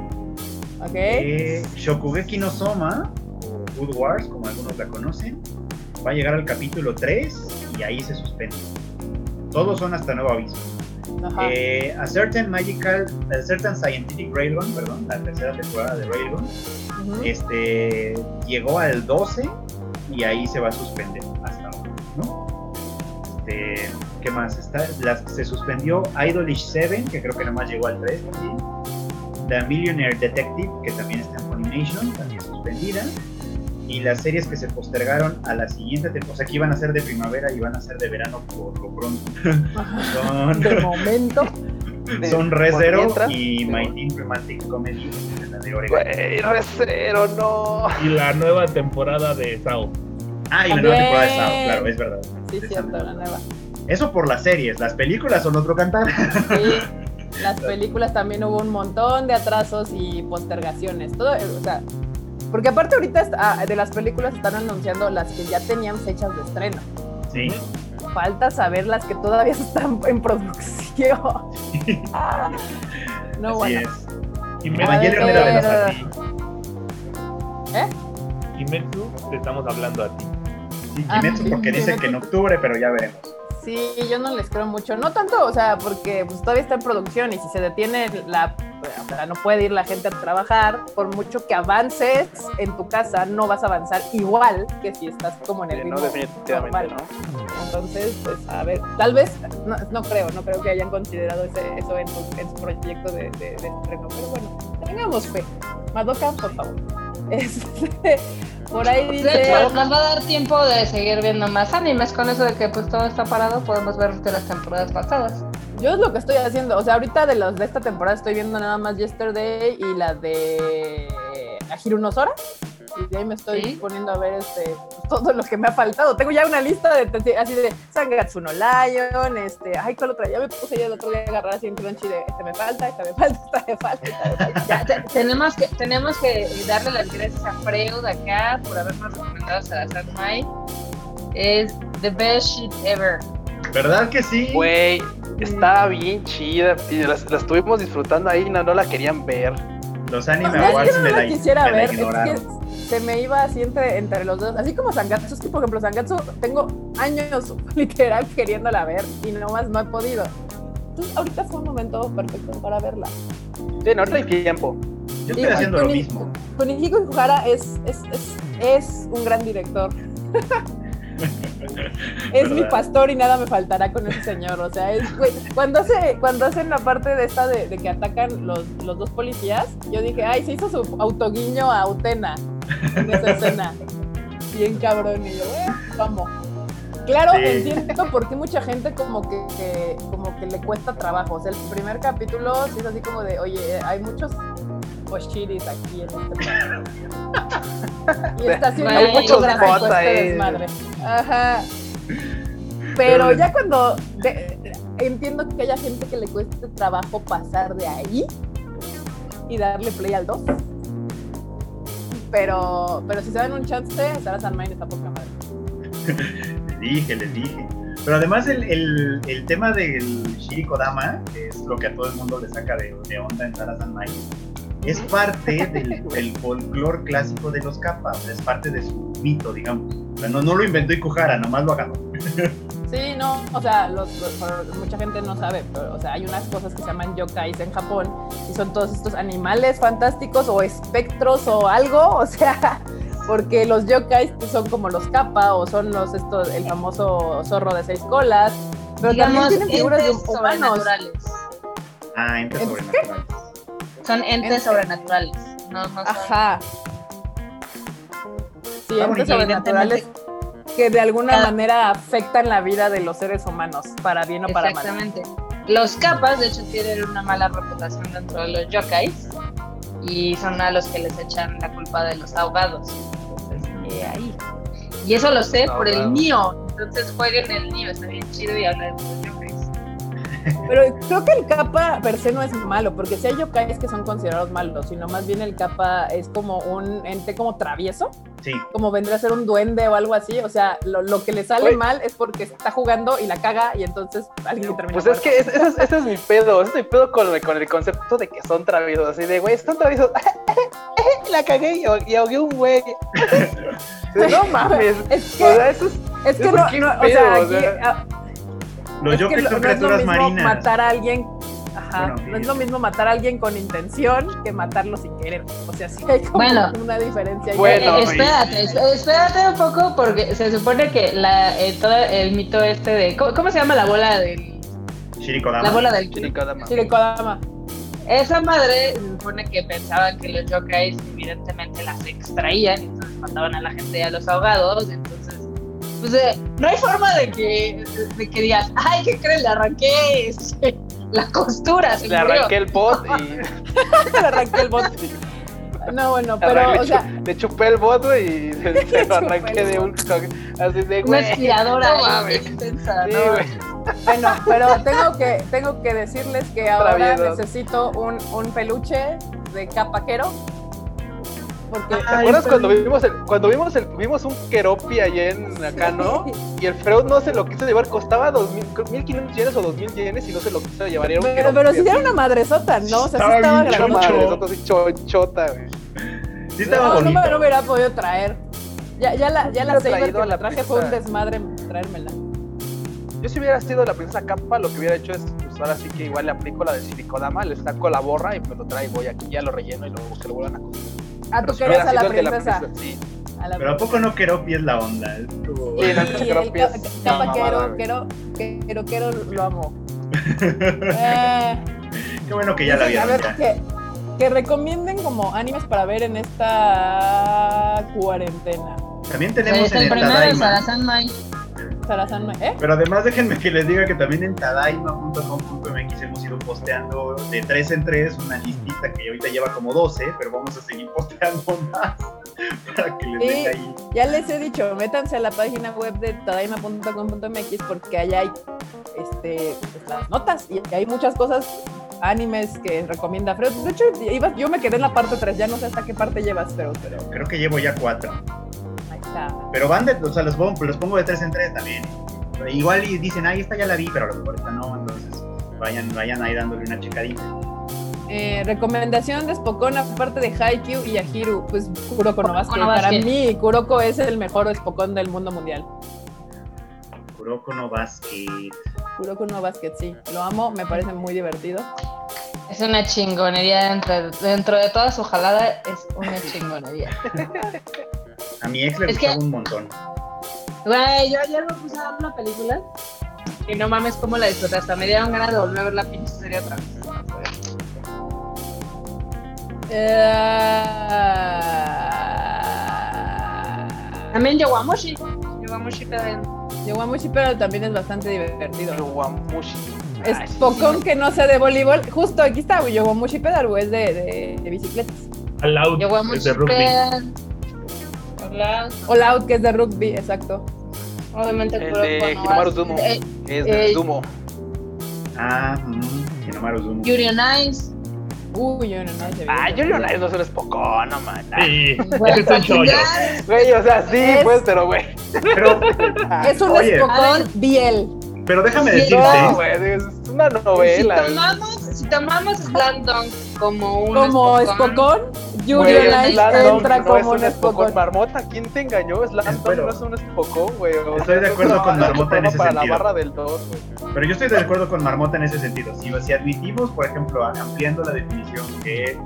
ok. Eh, Shokugeki no Soma, o Food Wars, como algunos la conocen, va a llegar al capítulo 3 y ahí se suspende. Todos son hasta nuevo aviso. ajá. Eh, a Certain Magical, a Certain Scientific Railgun, perdón, la tercera temporada de Railgun, ujú. este, llegó al 12 y ahí se va a suspender. Este, ¿Qué más? Está, las- se suspendió Idolish 7, que creo que nomás llegó al 3 también. The Millionaire Detective, que también está en Funimation, también suspendida. Y las series que se postergaron a la siguiente temporada, o sea, que iban a ser de primavera y van a ser de verano por lo pronto. Son, De momento. De- son mientras, y My. Teen Romantic Comedy, la de Oregon. Güey, recero, no. Y la nueva temporada de Sao. Ah, y la nueva temporada de Sao, claro, es verdad. Sí, cierto, la nueva. Eso por las series, las películas son otro cantar. Sí, las películas también hubo un montón de atrasos y postergaciones. Todo, eh, o sea, porque aparte ahorita está- ah, de las películas están anunciando las que ya tenían fechas de estreno. Sí. Falta saber las que todavía están en producción. Ah, no, Así bueno. es. Y era de así. ¿Eh? Kimetsu, te estamos hablando a ti. Ah, Kimetsu sí, porque dice Kimetsu. que en octubre, pero ya veremos. Sí, yo no les creo mucho. No tanto, o sea, porque pues, todavía está en producción y si se detiene la, o sea, no puede ir la gente a trabajar, por mucho que avances en tu casa, no vas a avanzar igual que si estás como en el Sí, no, ritmo definitivamente, normal. Entonces, pues a ver, tal vez, no, no creo, no creo que hayan considerado ese- eso en su, en su proyecto de, de, de estreno, pero bueno, tengamos fe. Madoka, por favor. Este, por ahí Sí, dice... nos va a dar tiempo de seguir viendo más animes con eso de que pues todo está parado, podemos ver de las temporadas pasadas. Yo es lo que estoy haciendo. O sea, ahorita de los de esta temporada estoy viendo nada más Yesterday y la de Ahiru no Sora. Y de ahí me estoy Sí. poniendo a ver este todo lo que me ha faltado. Tengo ya una lista de así de Sangatsu no Lion, este, ay, ¿cuál otra? Ya me puse ya el otro día a agarrar así en Crunchy de este me falta, esta me falta, esta me falta, esta me falta. Ya, te- tenemos que tenemos que darle las gracias a Freud acá por habernos recomendado Salazar Mai. Es the best shit ever. ¿Verdad que sí? Güey, estaba bien chida y las, la estuvimos disfrutando ahí, no, no la querían ver. Los Anime no Awards no me la la, quisiera me la ver, es ignoraron. que se me iba así entre, entre los dos. Así como Sangatsu, es que por ejemplo Sangatsu tengo años literal queriéndola ver y nomás no he podido. Entonces ahorita fue un momento perfecto para verla. Sí, no, ahorita hay tiempo. Yo estoy Y haciendo lo mismo. Kunihiko Ihara es, es, es, es un gran director. Es mi pastor y nada me faltará con ese señor. O sea, es, güey, cuando, hace, cuando hacen la parte de esta de, de que atacan los, los dos policías, yo dije, ay, se hizo su autoguiño a Utena en esa escena. Bien cabrón. Y yo, eh, vamos. Claro, Sí. entiendo por qué mucha gente como que, que- como que le cuesta trabajo. O sea, el primer capítulo sí es así como de, oye, hay muchos oshiris aquí en este Y está haciendo Hay mucho muchos gráfico este ahí. desmadre. Ajá. Pero ya cuando de- entiendo que haya gente que le cueste trabajo pasar de ahí y darle play al 2. Pero, pero si se dan un chance, Sarah San Main está poca madre. Les dije, les dije. Pero además el, el, el tema del Shirikodama, que es lo que a todo el mundo le saca de, de onda en Sara Mai, es parte del, del folclore clásico de los sea, es parte de su mito, digamos. O sea, no, no lo inventó Ikuhara, nomás lo agarró. Sí, no, o sea, los, los- por- mucha gente no sabe, pero o sea, hay unas cosas que se llaman yokais en Japón y son todos estos animales fantásticos o espectros o algo, o sea, porque los yokais son como los kappa o son los estos el famoso zorro de seis colas, pero Digamos, también tienen figuras de humanos. sobrenaturales. Ah, entes ¿En sobrenaturales. Son entes sobrenaturales. No, no son- Ajá. Sí, entes sobrenaturales que de alguna Cada- manera afectan la vida de los seres humanos, para bien o para mal. Exactamente. Los kappas, de hecho, tienen una mala reputación dentro de los yokais y son a los que les echan la culpa de los ahogados. Entonces, eh, ahí. Y eso lo sé por el mío. Entonces jueguen el mío, está bien chido y habla de los yokais. Pero creo que el capa per se no es malo, porque si hay yokais que son considerados malos, sino más bien el capa es como un ente como travieso, Sí, como vendría a ser un duende o algo así. O sea, lo, lo que le sale mal es porque está jugando y la caga y entonces alguien termina. Pues es que es- ese es, ese es mi pedo, ese es mi pedo con, el- con el concepto de que son traviesos, así de, güey, son traviesos, la cagué y, ahog- y ahogué un güey. no mames, Es o que, sea, eso es, es que eso no, no, o sea, o aquí, sea. Los son no es lo criaturas mismo marinas. matar a alguien. Ajá, Bueno, no es lo mismo matar a alguien con intención que matarlo sin querer. O sea, sí hay como Bueno. una diferencia. Bueno, Eh, espérate, es- espérate un poco porque se supone que la, eh, todo el mito este de... ¿cómo, cómo se llama la bola del... Shirikodama. La bola del... Shirikodama. Shirikodama. Esa madre se supone que pensaban que los yokais evidentemente las extraían, entonces mataban a la gente y a los ahogados, pues eh, no hay forma de que, de que digas, ay, ¿qué crees? Le arranqué este, la costura, se Le murió". arranqué el bot y Le arranqué el bot. No, bueno, pero, arranqué- o sea, le chupé el bot güey, y se, se lo arranqué de un así de Una güey. aspiradora no mames. intensa, Sí, ¿no? güey. bueno, pero tengo que, tengo que decirles que ahora necesito un, un peluche de capaquero. Porque ¿Te acuerdas cuando vimos el, cuando vimos el, vimos un keropi allá en acá, no? Y el Freud no se lo quiso llevar, costaba 2000, 1500 yenes o 2000 yenes y no se lo quiso llevar. Era un pero, pero si era una madresota, ¿no? O sea, sí Estaba bien Era grande. choncho. madre, así chonchota, güey. Sí estaba No, no me lo hubiera podido traer. Ya, ya la, ya la Saber que la traje fue un desmadre traérmela. Yo si hubiera sido la princesa Capa, lo que hubiera hecho es ahora sí que igual le aplico la de Silikodama, le saco la borra y me lo traigo y aquí ya lo relleno y luego que lo vuelvan a comer. Ah, tú si querías hubiera a la princesa. princesa, Sí, A la Pero ¿a poco no Keropi es la onda? Es como- Sí, la Keropi es capa lo amo. Eh, Qué bueno que ya la dicen, a vieron. ver, que, que recomienden como animes para ver en esta cuarentena. También tenemos en el el primero, Tadaima. ¿Eh? Pero además déjenme que les diga que también en tadaima.com.mx hemos ido posteando de 3 en 3 una listita que ahorita lleva como 12, pero vamos a seguir posteando más para que les Sí. den ahí. Ya les he dicho, métanse a la página web de tadaima.com.mx porque allá hay este, pues, las notas y hay muchas cosas, animes que recomienda Freud. De hecho, yo me quedé en la parte 3, ya no sé hasta qué parte llevas, pero, pero Creo que llevo ya 4. Pero van de, o sea, los pongo, los pongo de 3 en 3 también. Igual y dicen, ay, esta ya la vi, pero a lo mejor esta no, entonces vayan, vayan ahí dándole una checadita. Eh, recomendación de Spokon aparte de Haikyuu y Ahiru, pues Kuroko no Basket. No Para mí, Kuroko es el mejor Spokon del mundo mundial. Kuroko no Basket. Kuroko no Basket, sí. Lo amo, me parece muy divertido. Es una chingonería dentro, dentro de toda su jalada, es una chingonería. A mi ex le Es que- gustaba un montón. Güey, yo ayer me puse a ver una película y no mames cómo la disfruté. Hasta me dieron ganas de volver a ver la pinche serie otra vez. Eh... También Yowamushi. Yowamushi también. Yowamushi, pero también es bastante divertido. Yowamushi. Es Ay, sí. Spokon que no sé de voleibol. Justo aquí está, Yowamushi Pedal, es de, de, de bicicletas. Al out es de rugby. Pedal. Hola. All Out, que es de rugby, exacto. Obviamente El de no Hinomaru Basket. Zumo. Eh, es de eh, Zumo. Ah, mmm, Hinomaru Zumo. Yuri on Ice. Uy, yo no, no sé. Ah, Nice no es un Spokon, no man. Sí, es un chollo. Güey, o sea, sí, Es- pues, pero güey. Pero, Es un Oye. Spokon biel. pero déjame Sí, decirte, No, güey, es una novela. Si tomamos, si tomamos Slam Dunk como un Como Spokon, Yuri Slam entra no como es un. Spokon. Marmota, ¿quién te engañó? Slam Dunk Pero- no es un Spokon, güey. O Estoy de acuerdo con Marmota en ese para la sentido. barra del 2, güey. pero yo estoy de acuerdo con Marmota en ese sentido. Si, si admitimos, por ejemplo, ampliando la definición que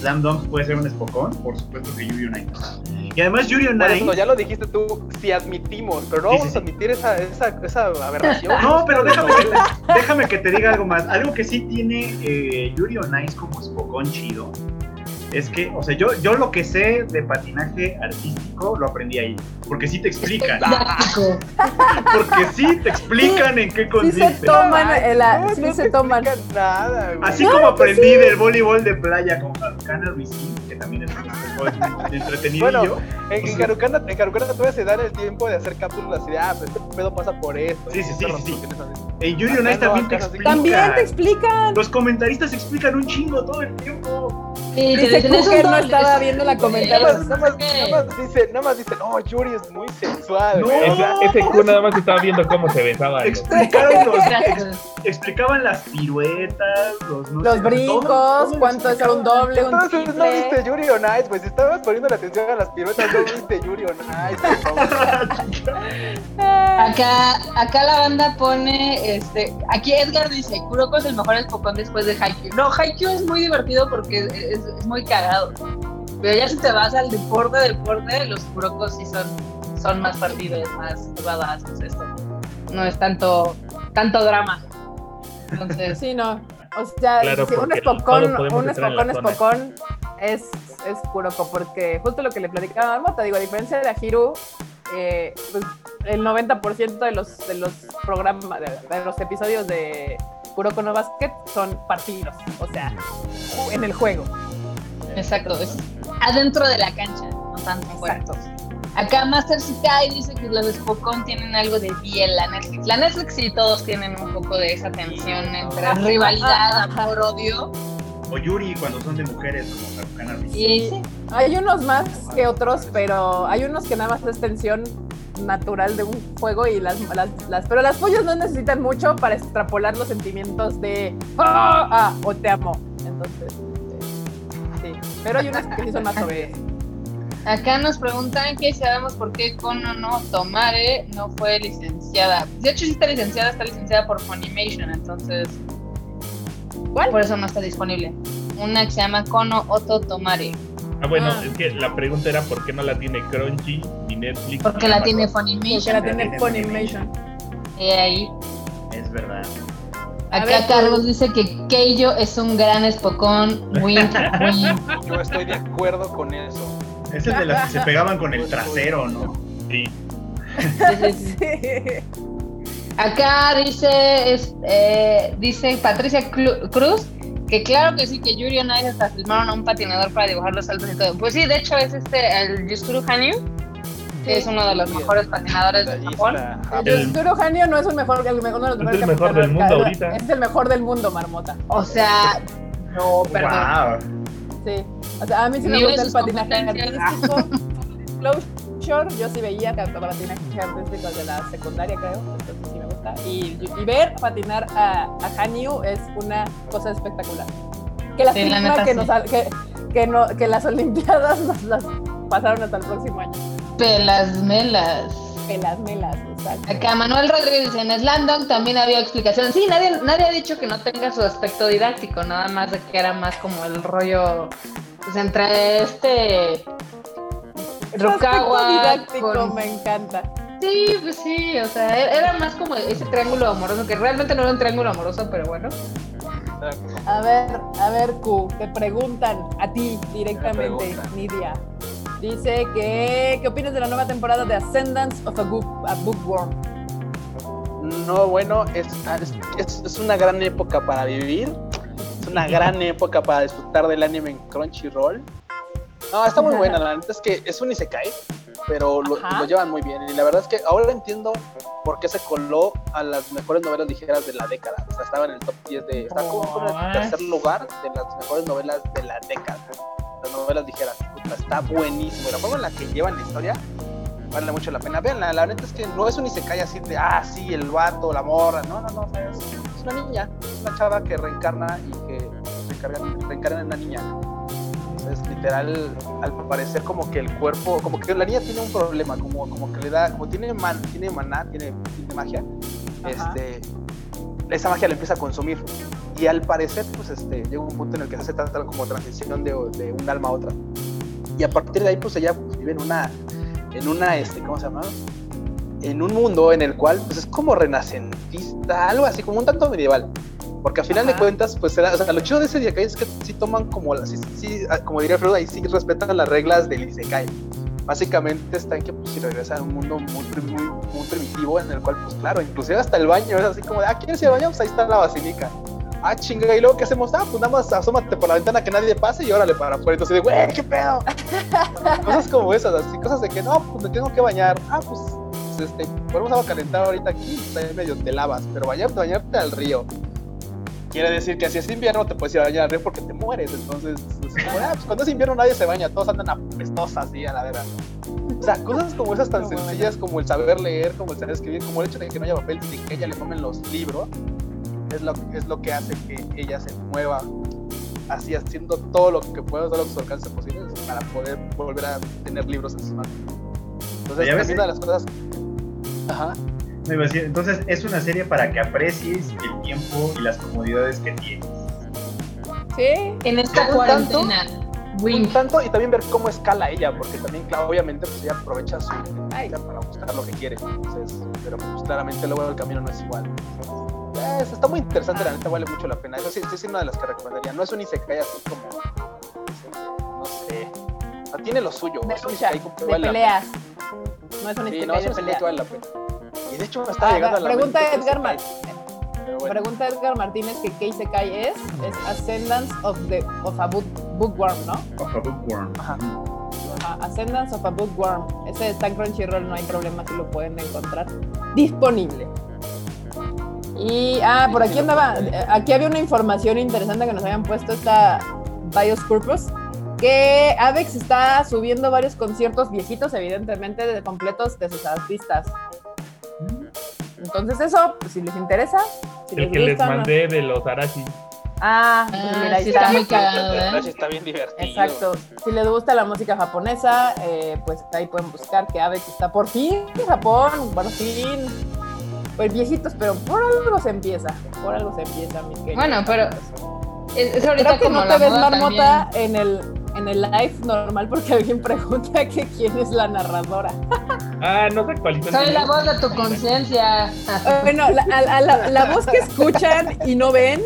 Slam Dunk puede ser un Spokon, por supuesto que Yuri Ice. Y además Yuri Ice eso, ya lo dijiste tú, si admitimos, pero no Sí, vamos sí, a admitir esa, esa, esa aberración. No, pero déjame que, te, déjame que te diga algo más. Algo que sí tiene eh, Yuri on Ice como Spokon chido es que, o sea, yo, yo lo que sé de patinaje artístico lo aprendí ahí. Porque sí te explican. Porque sí te explican en qué Sí consiste. se toman, el, no, sí no se te toman. nada. Así como aprendí del voleibol de playa con Haruka Rizin, que también es un entretenido. Bueno, En, en Harucana, en Harucana todavía se dan el tiempo de hacer cápsulas y de, ah, pues este pedo pasa por esto. Sí, sí, sí, Estas sí, sí. en Yuri on Acá Ice no, también te sí. explican. También te explican. Los comentaristas explican un chingo todo el tiempo. Sí, Dice Cooker no estaba viendo la comentario. más, nada más, ¿qué? nada más dice, nada más dice, no, Yuri es muy sensual. No. güey". Esa- ese Q nada más estaba viendo cómo se besaban. Explicaron los, explicaban las piruetas, los, no Los sé, brincos, todo- todo cuánto es un doble, un Entonces no triple. viste Yuri on Ice, pues si estabas poniendo la atención a las piruetas, no viste Yuri on Ice, por favor. Acá, acá la banda pone, este, aquí Edgar dice, Kuroko es el mejor Spokon después de Haikyuu. No, Haikyuu es muy divertido porque es, es- muy cagado. Pero ya si te vas al deporte, deporte, los Kurokos sí son, son más partidos, más badass, pues esto. No es tanto, tanto drama. Entonces, Sí, no. O sea, Claro, si un podemos un la zona. Spokon es, es Kuroko, porque justo lo que le platicaba a Marmota, digo, a diferencia de Ahiru, eh, pues, el 90% de los, de los programas, de, de los episodios de Kuroko no Basket son partidos, o sea, en el juego. Exacto, es adentro de la cancha, no tanto fuera. Exacto. Acá Master Sky dice que los Spokon tienen algo de piel, la Netflix. La Netflix sí todos tienen un poco de esa tensión entre rivalidad, amor, odio. O Yuri cuando son de mujeres, como. Y sí, Hay unos más que otros, pero hay unos que nada más es tensión natural de un juego y las, las, las- pero las pollas no necesitan mucho para extrapolar los sentimientos de ah, ah, o te amo. Entonces, sí. Pero hay unas que sí son más acá nos preguntan que si sabemos por qué Kono no Tomare no fue licenciada. De hecho, sí está licenciada, está licenciada por Funimation, entonces ¿Cuál? Por eso no está disponible. Una que se llama Kono Oto Tomare. Ah, bueno, Ah. es que la pregunta era por qué no la tiene Crunchy ni Netflix. Porque ni la Amazon. tiene Porque Funimation. la la tiene tiene Funimation. Y ahí. Es verdad. Acá ver, Carlos dice que Keijo es un gran espocón. Wink, wink. Yo estoy de acuerdo con eso. Es el de las que se pegaban con el trasero, ¿no? Sí. Sí, sí, sí. Sí. Acá dice, es- eh, dice Patricia Clu- Cruz que claro que sí, que Yuri on Ice hasta filmaron a un patinador para dibujar los saltos y todo. Pues sí, de hecho es este, el Yusuru Hanyu, que es uno de los mejores patinadores de Japón. El- Yosuro Hanyo no es mejor, el mejor, el mejor del mundo ahorita. Es el mejor del mundo, Marmota. O sea, no, perdón. Wow. Sí. O sea, a mí sí me gusta el patinaje artístico. Closure, yo sí veía que patinaje artístico de la secundaria, creo. Entonces sí me gusta. Y, y ver patinar a, a Hanyu es una cosa espectacular. Que la Sí, la firma neta, que, sí. nos, que, que, no, que las Olimpiadas nos las pasaron hasta el próximo año. Pelas melas. Pelas melas, exacto. Acá Manuel Rodríguez dice, en Slandong también había explicación. Sí, nadie, nadie ha dicho que no tenga su aspecto didáctico, nada más de que era más como el rollo, pues entre este Rukawa didáctico con- me encanta. Sí, pues sí, o sea, e- era más como ese triángulo amoroso, que realmente no era un triángulo amoroso, pero bueno. A ver, a ver, Q, te preguntan a ti directamente. Nidia. Dice que, ¿qué opinas de la nueva temporada de Ascendance of a, Book- a Bookworm? No, bueno, es, es, es una gran época para vivir. Es una gran época para disfrutar del anime en Crunchyroll. No, está muy buena, la neta es que es un isekai, pero lo, lo llevan muy bien. Y la verdad es que ahora entiendo por qué se coló a las mejores novelas ligeras de la década. O sea, estaba en el top 10 de. Está como en el tercer lugar de las mejores novelas de la década. Las novelas ligeras. Puta, Está buenísimo. La forma en la que llevan la historia vale mucho la pena. Veanla, la neta es que no es un isekai así de, ah, sí, el vato, la morra. No, no, no. o sea, es, es una niña. Es una chava que reencarna y que reencarna, reencarna en una niña. Entonces, literal, al parecer como que el cuerpo, como que la niña tiene un problema, como, como que le da, como tiene, man, tiene maná, tiene, tiene magia, Ajá. este, esa magia le empieza a consumir. Y al parecer, pues este, llega un punto en el que se hace tanta como transición de, de un alma a otra. Y a partir de ahí, pues ella pues, vive en una, en una, este, ¿cómo se llama? En un mundo en el cual, pues es como renacentista, algo así, como un tanto medieval. Porque al final de Ajá. cuentas, pues era, o sea, lo chido de ese Isekai es que sí toman como, la- sí, sí, ah, como diría Freud, ahí sí respetan las reglas del Isekai. Básicamente está en que pues si regresa a un mundo muy, muy, muy primitivo en el cual, pues claro, inclusive hasta el baño es así como de, ah, ¿quieres ir al baño? Pues ahí está la basílica. Ah, chinga, y luego ¿qué hacemos? Ah, pues nada más asómate por la ventana que nadie pase y órale para afuera. Entonces, de, güey, ¿qué pedo? cosas como esas, así, cosas de que no, pues me tengo que bañar. Ah, pues, pues, este, podemos agua calentar ahorita aquí, ahí medio te lavas, pero bañarte, bañarte al río. Quiere decir que si es invierno te puedes ir a bañar al río porque te mueres. Entonces, es como, ah, pues cuando es invierno nadie se baña, todos andan apestosas así a la vera. O sea, cosas como esas tan No, bueno. sencillas como el saber leer, como el saber escribir, como el hecho de que no haya papel y que ella le tomen los libros, es lo, es lo que hace que ella se mueva así haciendo todo lo que pueda, todo lo que su alcance posible para poder volver a tener libros en sus manos. Entonces, es una de las cosas. Ajá. Entonces es una serie para que aprecies el tiempo y las comodidades que tienes. Sí, En esta tanto, cuarentena, Un tanto y también ver cómo escala ella, porque también, claro, obviamente, pues ella aprovecha su para buscar lo que quiere. Entonces, pero pues claramente luego el camino no es igual. Entonces, está muy interesante, la neta vale mucho la pena. Eso sí, sí es una de las que recomendaría. No es un Isekai así como. No sé. O sea, tiene lo suyo. de es un Isekai de vale peleas. No es un pena. Sí, isekai no, es de un Isekai peleas. vale la pena. Y de hecho me está Ah, llegando a la pregunta mente Edgar Isekai. Pero bueno. Pregunta Edgar Martínez que qué isekai es. Es Ascendance of, the, of a book, Bookworm, ¿no? Of a bookworm. Ajá. Ajá, Ascendance of a Bookworm. Ese está en Crunchyroll, no hay problema si lo pueden encontrar. Disponible. Y, ah, por aquí andaba, aquí había una información interesante que nos habían puesto esta Bios Purpose, que Avex está subiendo varios conciertos viejitos, evidentemente, de completos de sus artistas. Entonces eso, pues, si les interesa, si El que les mandé de los Arashi. Ah, pues Ah, mira, ahí sí está. está muy cagado, ¿eh? Está bien divertido. Exacto. Si les gusta la música japonesa, eh, pues ahí pueden buscar que Avex está por fin en Japón, por fin. Pues viejitos, pero por algo se empieza. Por algo se empieza, mis queridos. Bueno, pero- Es, es ahorita Creo que como no la te ves marmota en el, en el live normal porque alguien pregunta que quién es la narradora. Ah, no se actualizó. el Soy la voz de tu conciencia. Bueno, la, a- a la- la voz que escuchan y no ven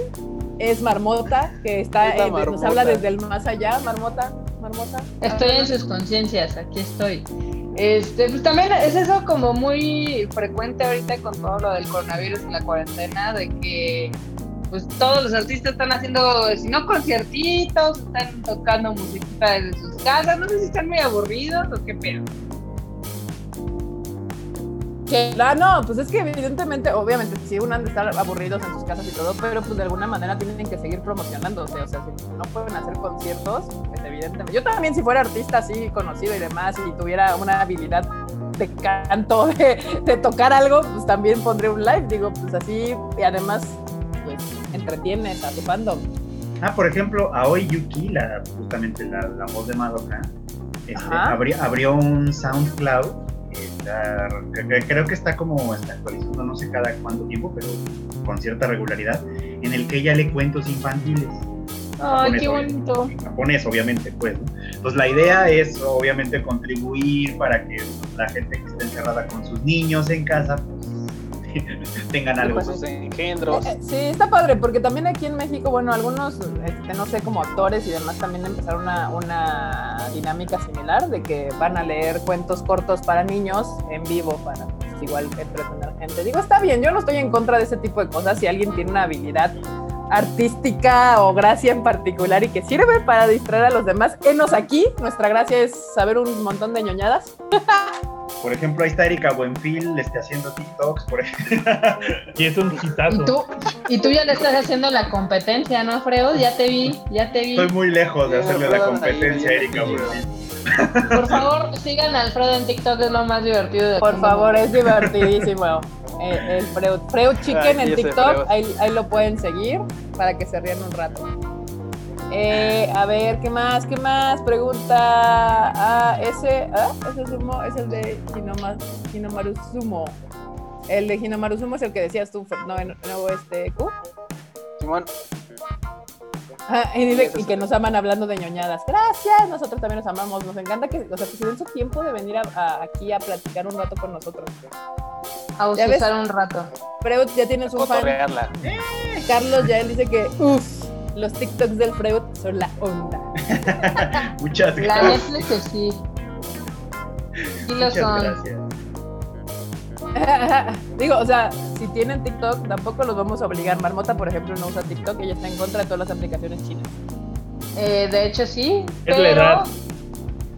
es Marmota, que está, eh, nos habla desde el más allá. Marmota, Marmota. Estoy en sus conciencias, aquí estoy. Este, pues también es eso como muy frecuente ahorita con todo lo del coronavirus y la cuarentena, de que pues todos los artistas están haciendo, si no conciertitos, están tocando musiquita desde sus casas, no sé si están muy aburridos o qué pedo. Que, ah, no, pues es que evidentemente, obviamente, sí, uno han de estar aburridos en sus casas y todo, pero pues de alguna manera tienen que seguir promocionándose. O sea, si no pueden hacer conciertos, pues evidentemente. Yo también, si fuera artista así conocido y demás, y tuviera una habilidad de canto, de, tocar algo, pues también pondré un live. Digo, pues así, y además, entretienes a tu fandom. Ah, por ejemplo, Aoi Yuki, la, justamente la, la voz de Madoka, este, Ajá. abri- abrió un SoundCloud. está- creo que está como está actualizando, no sé cada cuánto tiempo, pero con cierta regularidad, en el que ella lee cuentos infantiles. Ay, qué bonito. en japonés, obviamente, pues. ¿no? Entonces, la idea es, obviamente, contribuir para que la gente que esté encerrada con sus niños en casa, tengan algo. Pues sus engendros. Eh, Sí, está padre, porque también aquí en México, bueno, algunos, este, no sé, como actores y demás, también empezaron una, una dinámica similar de que van a leer cuentos cortos para niños en vivo para pues, igual entretener gente. Digo, está bien, yo no estoy en contra de ese tipo de cosas. Si alguien tiene una habilidad artística o gracia en particular y que sirve para distraer a los demás, enos aquí. Nuestra gracia es saber un montón de ñoñadas. Por ejemplo, ahí está Erika Buenfil este, haciendo TikToks, por ejemplo. Y es un Y hitazo. tú, y tú ya le estás haciendo la competencia, ¿no, Freud? Ya te vi, ya te vi. Estoy muy lejos de hacerle la competencia a Erika. Buenfil. Por favor, sigan a Alfredo en TikTok, es lo más divertido de Por favor, es divertidísimo. Eh, el Freud, Freud Chicken Ay, en TikTok, Freud. ahí, ahí lo pueden seguir para que se rían un rato. Eh, a ver, ¿qué más? ¿Qué más? Pregunta. Ah, ese, ¿ah? ese sumo es el de Hinoma, Hinomaru Sumo. El de Hinomaru Sumo es el que decías tú, Fer- no, no, no, este, Q. Simón, Ah, y, dice- que nos aman hablando de ñoñadas. Gracias, nosotros también nos amamos. Nos encanta que, o sea, que se den su tiempo de venir a- a- aquí a platicar un rato con nosotros. A usar un rato. Freud, ya tienes un fan. Carlos ya él dice que, uff, los TikToks del Freud son la onda. Muchas La gracias. Netflix que sí. Sí lo Muchas son. gracias. Digo, o sea, si tienen TikTok, tampoco los vamos a obligar. Marmota, por ejemplo, no usa TikTok, ella está en contra de todas las aplicaciones chinas. Eh, de hecho sí, Es la pero edad.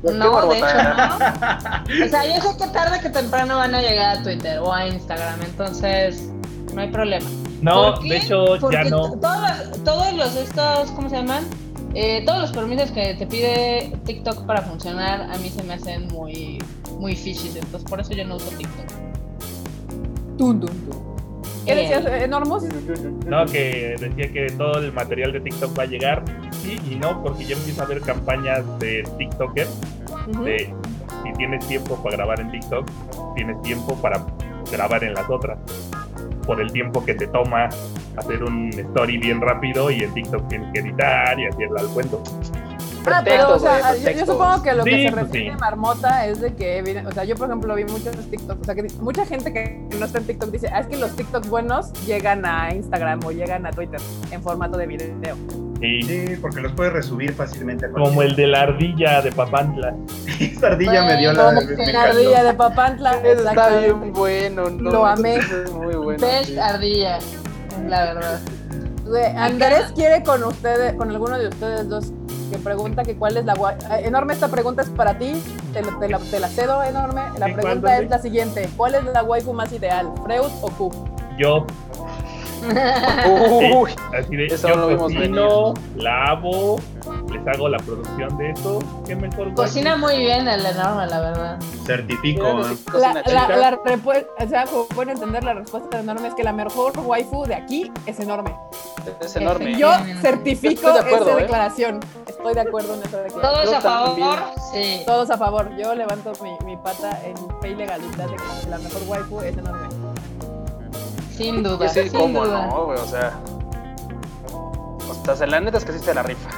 ¿Por qué, no, de hecho no. O sea, yo sé que tarde que temprano van a llegar a Twitter o a Instagram, entonces no hay problema. No, de hecho Porque ya no. Todos los, todos los estos, ¿cómo se llaman? Eh, todos los permisos que te pide TikTok para funcionar a mí se me hacen muy, muy fishy, entonces por eso yo no uso TikTok. Tun, tun, tun. ¿Qué decías, eh, Normos? No, que decía que todo el material de TikTok va a llegar. Sí y no, porque ya empiezo a ver campañas de TikTokers de si tienes tiempo para grabar en TikTok, tienes tiempo para grabar en las otras. Por el tiempo que te toma hacer un story bien rápido y en TikTok tienes que editar y hacerla al cuento. Ah, pero, o sea, yo- supongo que lo Sí, que se pues refiere sí. Marmota es de que, o sea, yo por ejemplo vi muchos TikToks, o sea, que mucha gente que no está en TikTok dice, ah, es que los TikToks buenos llegan a Instagram o llegan a Twitter en formato de video. Sí, porque los puedes resubir fácilmente. como el de la ardilla de Papantla. Esta ardilla me dio la. Como me la ardilla de Papantla. Está bien bueno, no, Lo amé. Es muy bueno. Best sí. ardilla, la verdad. Andrés quiere con ustedes, con alguno de ustedes dos, que pregunta que cuál es la eh, Enorme, esta pregunta es para ti. Te, la, te la cedo, enorme. La ¿Sí, cuál, pregunta es la siguiente: ¿Cuál es la waifu más ideal? ¿Freud o Q? Yo, Uy, así de, Eso yo lo vimos cocino, lavo, les hago la producción de eso. ¿Qué mejor? Cocina muy bien el enorme, la verdad. Certifico. La, o sea, como pueden entender, la respuesta de enorme es que la mejor waifu de aquí es enorme. Es enorme. Yo certifico de acuerdo, esa ¿eh? declaración. Estoy de acuerdo en esa declaración. ¿Todos Yo a favor? Sí. Todos a favor. Yo levanto mi, mi pata en fe y legalidad de que la mejor waifu es enorme. Sin duda. Y sí, sin cómo duda. no, güey, o sea. O sea, la neta es que sí se la rifa.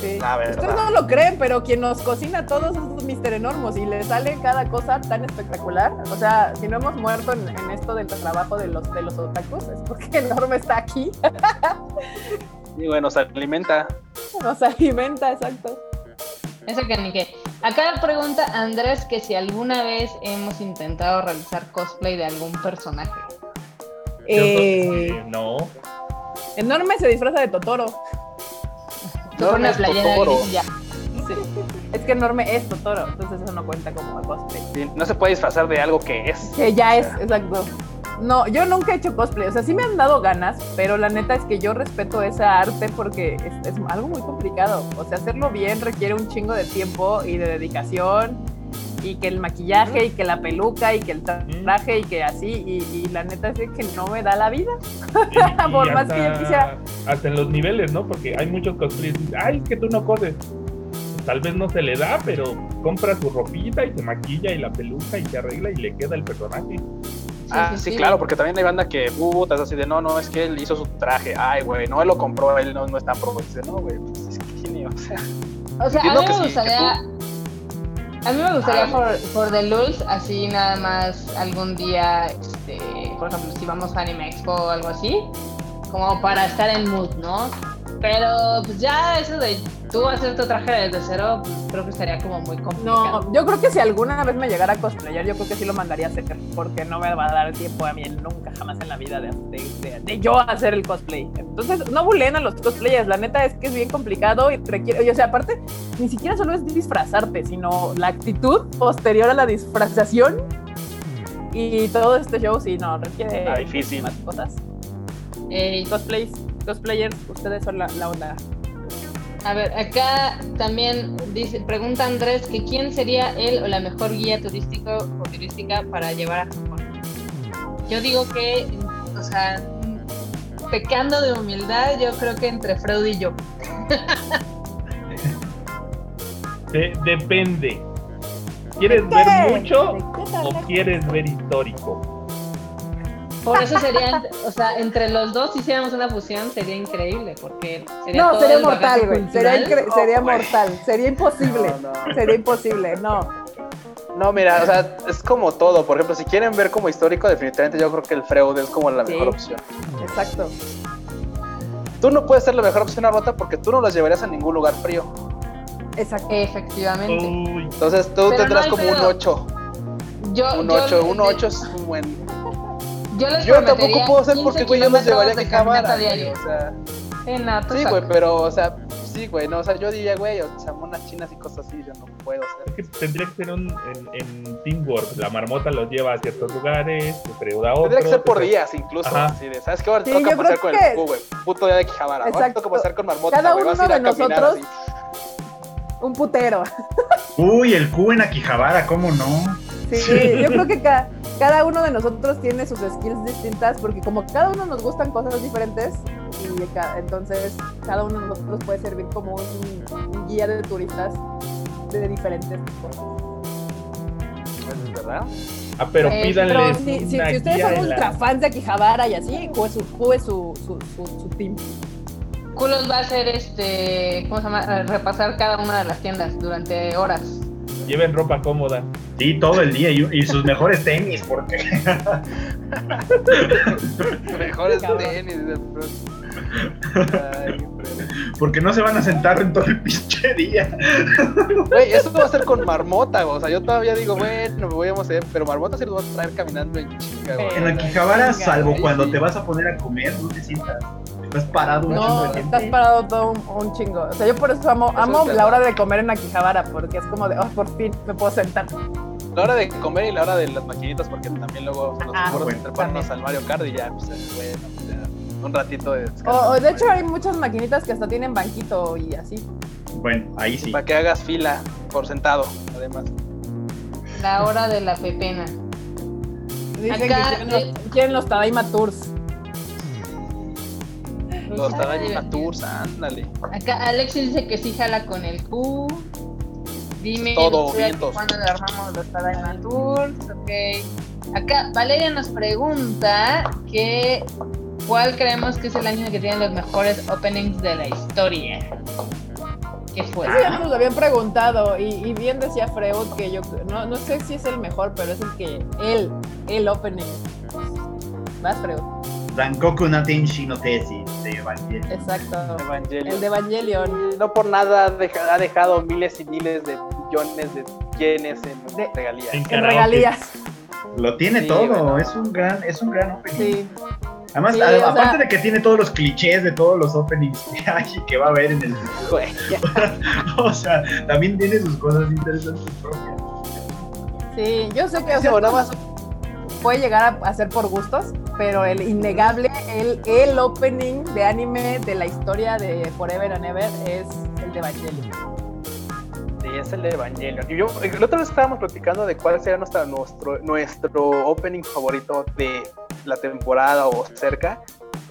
Sí. La verdad. Ustedes no lo creen, pero quien nos cocina todos es Mr. Enormos y le sale cada cosa tan espectacular. O sea, si no hemos muerto en, en esto del trabajo de los, de los otakus, es porque Enorme está aquí, Y bueno, se alimenta. nos alimenta, exacto. Eso que ni qué. Acá pregunta Andrés que si alguna vez hemos intentado realizar cosplay de algún personaje. Eh, Eh, no. Enorme se disfraza de Totoro. No, es playera Totoro. gris y ya. Sí. Es que Enorme es Totoro, entonces eso no cuenta como cosplay. Sí, No se puede disfrazar de algo que es. Que ya es, exacto. No, yo nunca he hecho cosplay. O sea, sí me han dado ganas, pero la neta es que yo respeto esa arte porque es, es algo muy complicado. O sea, hacerlo bien requiere un chingo de tiempo y de dedicación. Y que el maquillaje, y que la peluca, y que el traje, y que así. Y, y la neta es que no me da la vida. Y- y Por más que yo quisiera. Hasta en los niveles, ¿no? Porque hay muchos cosplayers que dicen, ay, es que tú no coses. Tal vez no se le da, pero compra su ropita y se maquilla y la peluca y se arregla y le queda el personaje. ah, sí, claro, porque también hay banda que, es así de, no, no, es que él hizo su traje. Ay, güey, no, él lo compró, él no, no está pro. Dice, no, güey, pues es que genio, o sea. O sea, a mí que me gustaría. A mí me gustaría por, por The Lulz, así nada más algún día, este, por ejemplo, si vamos a Anime Expo o algo así, como para estar en mood, ¿no? Pero pues ya eso de tú hacer tu traje desde cero, pues, creo que estaría como muy complicado. No, yo creo que si alguna vez me llegara a cosplayar, yo creo que sí lo mandaría a hacer, porque no me va a dar tiempo a mí nunca jamás en la vida de, de- de- de yo hacer el cosplay. Entonces, no bulen a los cosplayers, la neta es que es bien complicado y requiere, o sea, aparte, ni siquiera solo es disfrazarte, sino la actitud posterior a la disfrazación y todo este show, sí, no, requiere Ah, difícil. más cosas. Eh, Cosplays, cosplayers, ustedes son la, la onda. a ver, acá también dice, pregunta Andrés que quién sería él o la mejor guía turístico o turística para llevar a Japón. Yo digo que, o sea, pecando de humildad, yo creo que entre Freud y yo. De- depende. ¿Quieres ver mucho ¿De qué te o quieres ver histórico? Por eso sería, o sea, entre los dos si hiciéramos una fusión sería increíble, porque sería No, todo sería mortal, güey. Sería, sería güey. mortal. Sería imposible. No, no. Sería imposible. No. No, mira, o sea, es como todo. Por ejemplo, si quieren ver como histórico, definitivamente yo creo que el Freud es como la Sí. mejor opción. Exacto. Tú no puedes ser la mejor opción a Rota porque tú no los llevarías a ningún lugar frío. Exacto. Efectivamente. Uy, Entonces tú Pero tendrás como un pedo. 8. Yo, Un yo 8, un de- 8 es un buen. Yo les Yo tampoco puedo ser 15 porque, güey, yo los llevaría a de diario. O sea, Sí, güey, pero, o sea, sí, güey, no, o sea, yo diría, güey, o sea, monas chinas y cosas así, yo no puedo es hacer. que tendría que ser un, en, en teamwork. La marmota los lleva a ciertos lugares, se freuda a. Tendría que ser por o sea, días incluso. Ajá. Así de, ¿sabes qué? Ahora te Sí, toca pasar con que- el Q, güey. Puto día de Quijabara. Ahora toca pasar con Marmota, Cada güey. Vas a uno ir de nosotros- así. Un putero. Uy, el Q en Akihabara, ¿cómo no? Sí, yo creo que ca- cada uno de nosotros tiene sus skills distintas porque como cada uno nos gustan cosas diferentes y ca- entonces cada uno de nosotros puede servir como un, un guía de turistas de diferentes cosas. ¿Es verdad? Ah, pero Eh, pídanle. Si, si- si ustedes son de la- ultra fans de Akihabara y así, Q es su, Q es su, su, su, su team. Culos va a hacer este, ¿cómo se llama? Repasar cada una de las tiendas durante horas. Lleven ropa cómoda. Sí, todo el día y, y sus mejores tenis, porque Mejores tenis. Ay, porque no se van a sentar en todo el pinche día. Güey, eso va a ser con Marmota. O sea, yo todavía digo, bueno, me voy a hacer, pero Marmota sí los va a traer caminando en chinga, güey. En Akihabara, Venga, salvo cuando te vas a poner a comer, no te sientas. Estás parado un chingo No, estás parado todo un, un chingo. O sea, yo por eso amo, Eso amo es la hora de comer en Akihabara, porque es como de, oh, por fin me puedo sentar. La hora de comer y la hora de las maquinitas, porque también luego nos Ah, bueno, a treparnos al Mario Kart y ya, pues, bueno, ya, un ratito de O, descanso. o de hecho hay muchas maquinitas que hasta tienen banquito y así. Bueno, ahí sí. Para que hagas fila por sentado, además. La hora de la pepena. Dicen Acá, que quieren los, quieren los Tadaima Tours. Los Tadaima. Tours, ándale. Acá Alexis dice que sí jala con el Q. Dime Todo cuándo le armamos los Tadaima Tours. Ok. Acá Valeria nos pregunta que ¿cuál creemos que es el año que tiene los mejores openings de la historia? ¿Qué fue? Ya nos lo habían preguntado y, y bien decía Freud que yo no, no sé si es el mejor, pero es el que él, el opening. Más Freud. Rankoku no Tenshi no de Evangelion. Exacto. Evangelion. El de Evangelion. No por nada deja- ha dejado miles y miles de millones de yenes en De- regalías. En regalías. Lo tiene Sí, todo, bueno. es un gran, es un gran opening. Sí. Además, Sí, a- o sea- aparte de que tiene todos los clichés de todos los openings que hay y que va a haber en el o sea, también tiene sus cosas interesantes propias. Sí, yo sé que o sea, nada más puede llegar a, a ser por gustos, pero el innegable, el, el opening de anime de la historia de Forever and Ever es el de Evangelion. Sí, es el de Evangelion. Y yo, la otra vez estábamos platicando de cuál sería nuestra, nuestro, nuestro opening favorito de la temporada o cerca.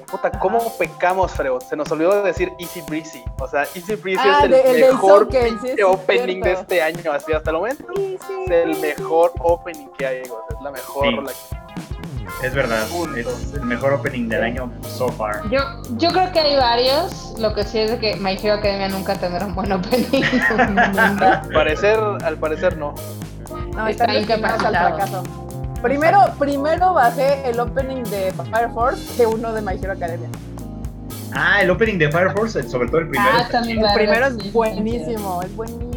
Puta, ¿cómo pecamos, Freud? Se nos olvidó decir Easy Breezy. O sea, Easy Breezy Ah, es el de- el del mejor sí, es opening de este año. Así hasta el momento es el mejor opening que hay. o sea, es la mejor. Sí. rola Es verdad, Punto. es el mejor opening del año so far. Yo, yo creo que hay varios. Lo que sí es de que My Hero Academia nunca tendrá un buen opening. Al parecer, al parecer no. No, Está están destinados al fracaso. Primero, primero bajé el opening de Fire Force que uno de My Hero Academia. Ah, el opening de Fire Force, sobre todo el primero. ah, también El primero es buenísimo, es buenísimo.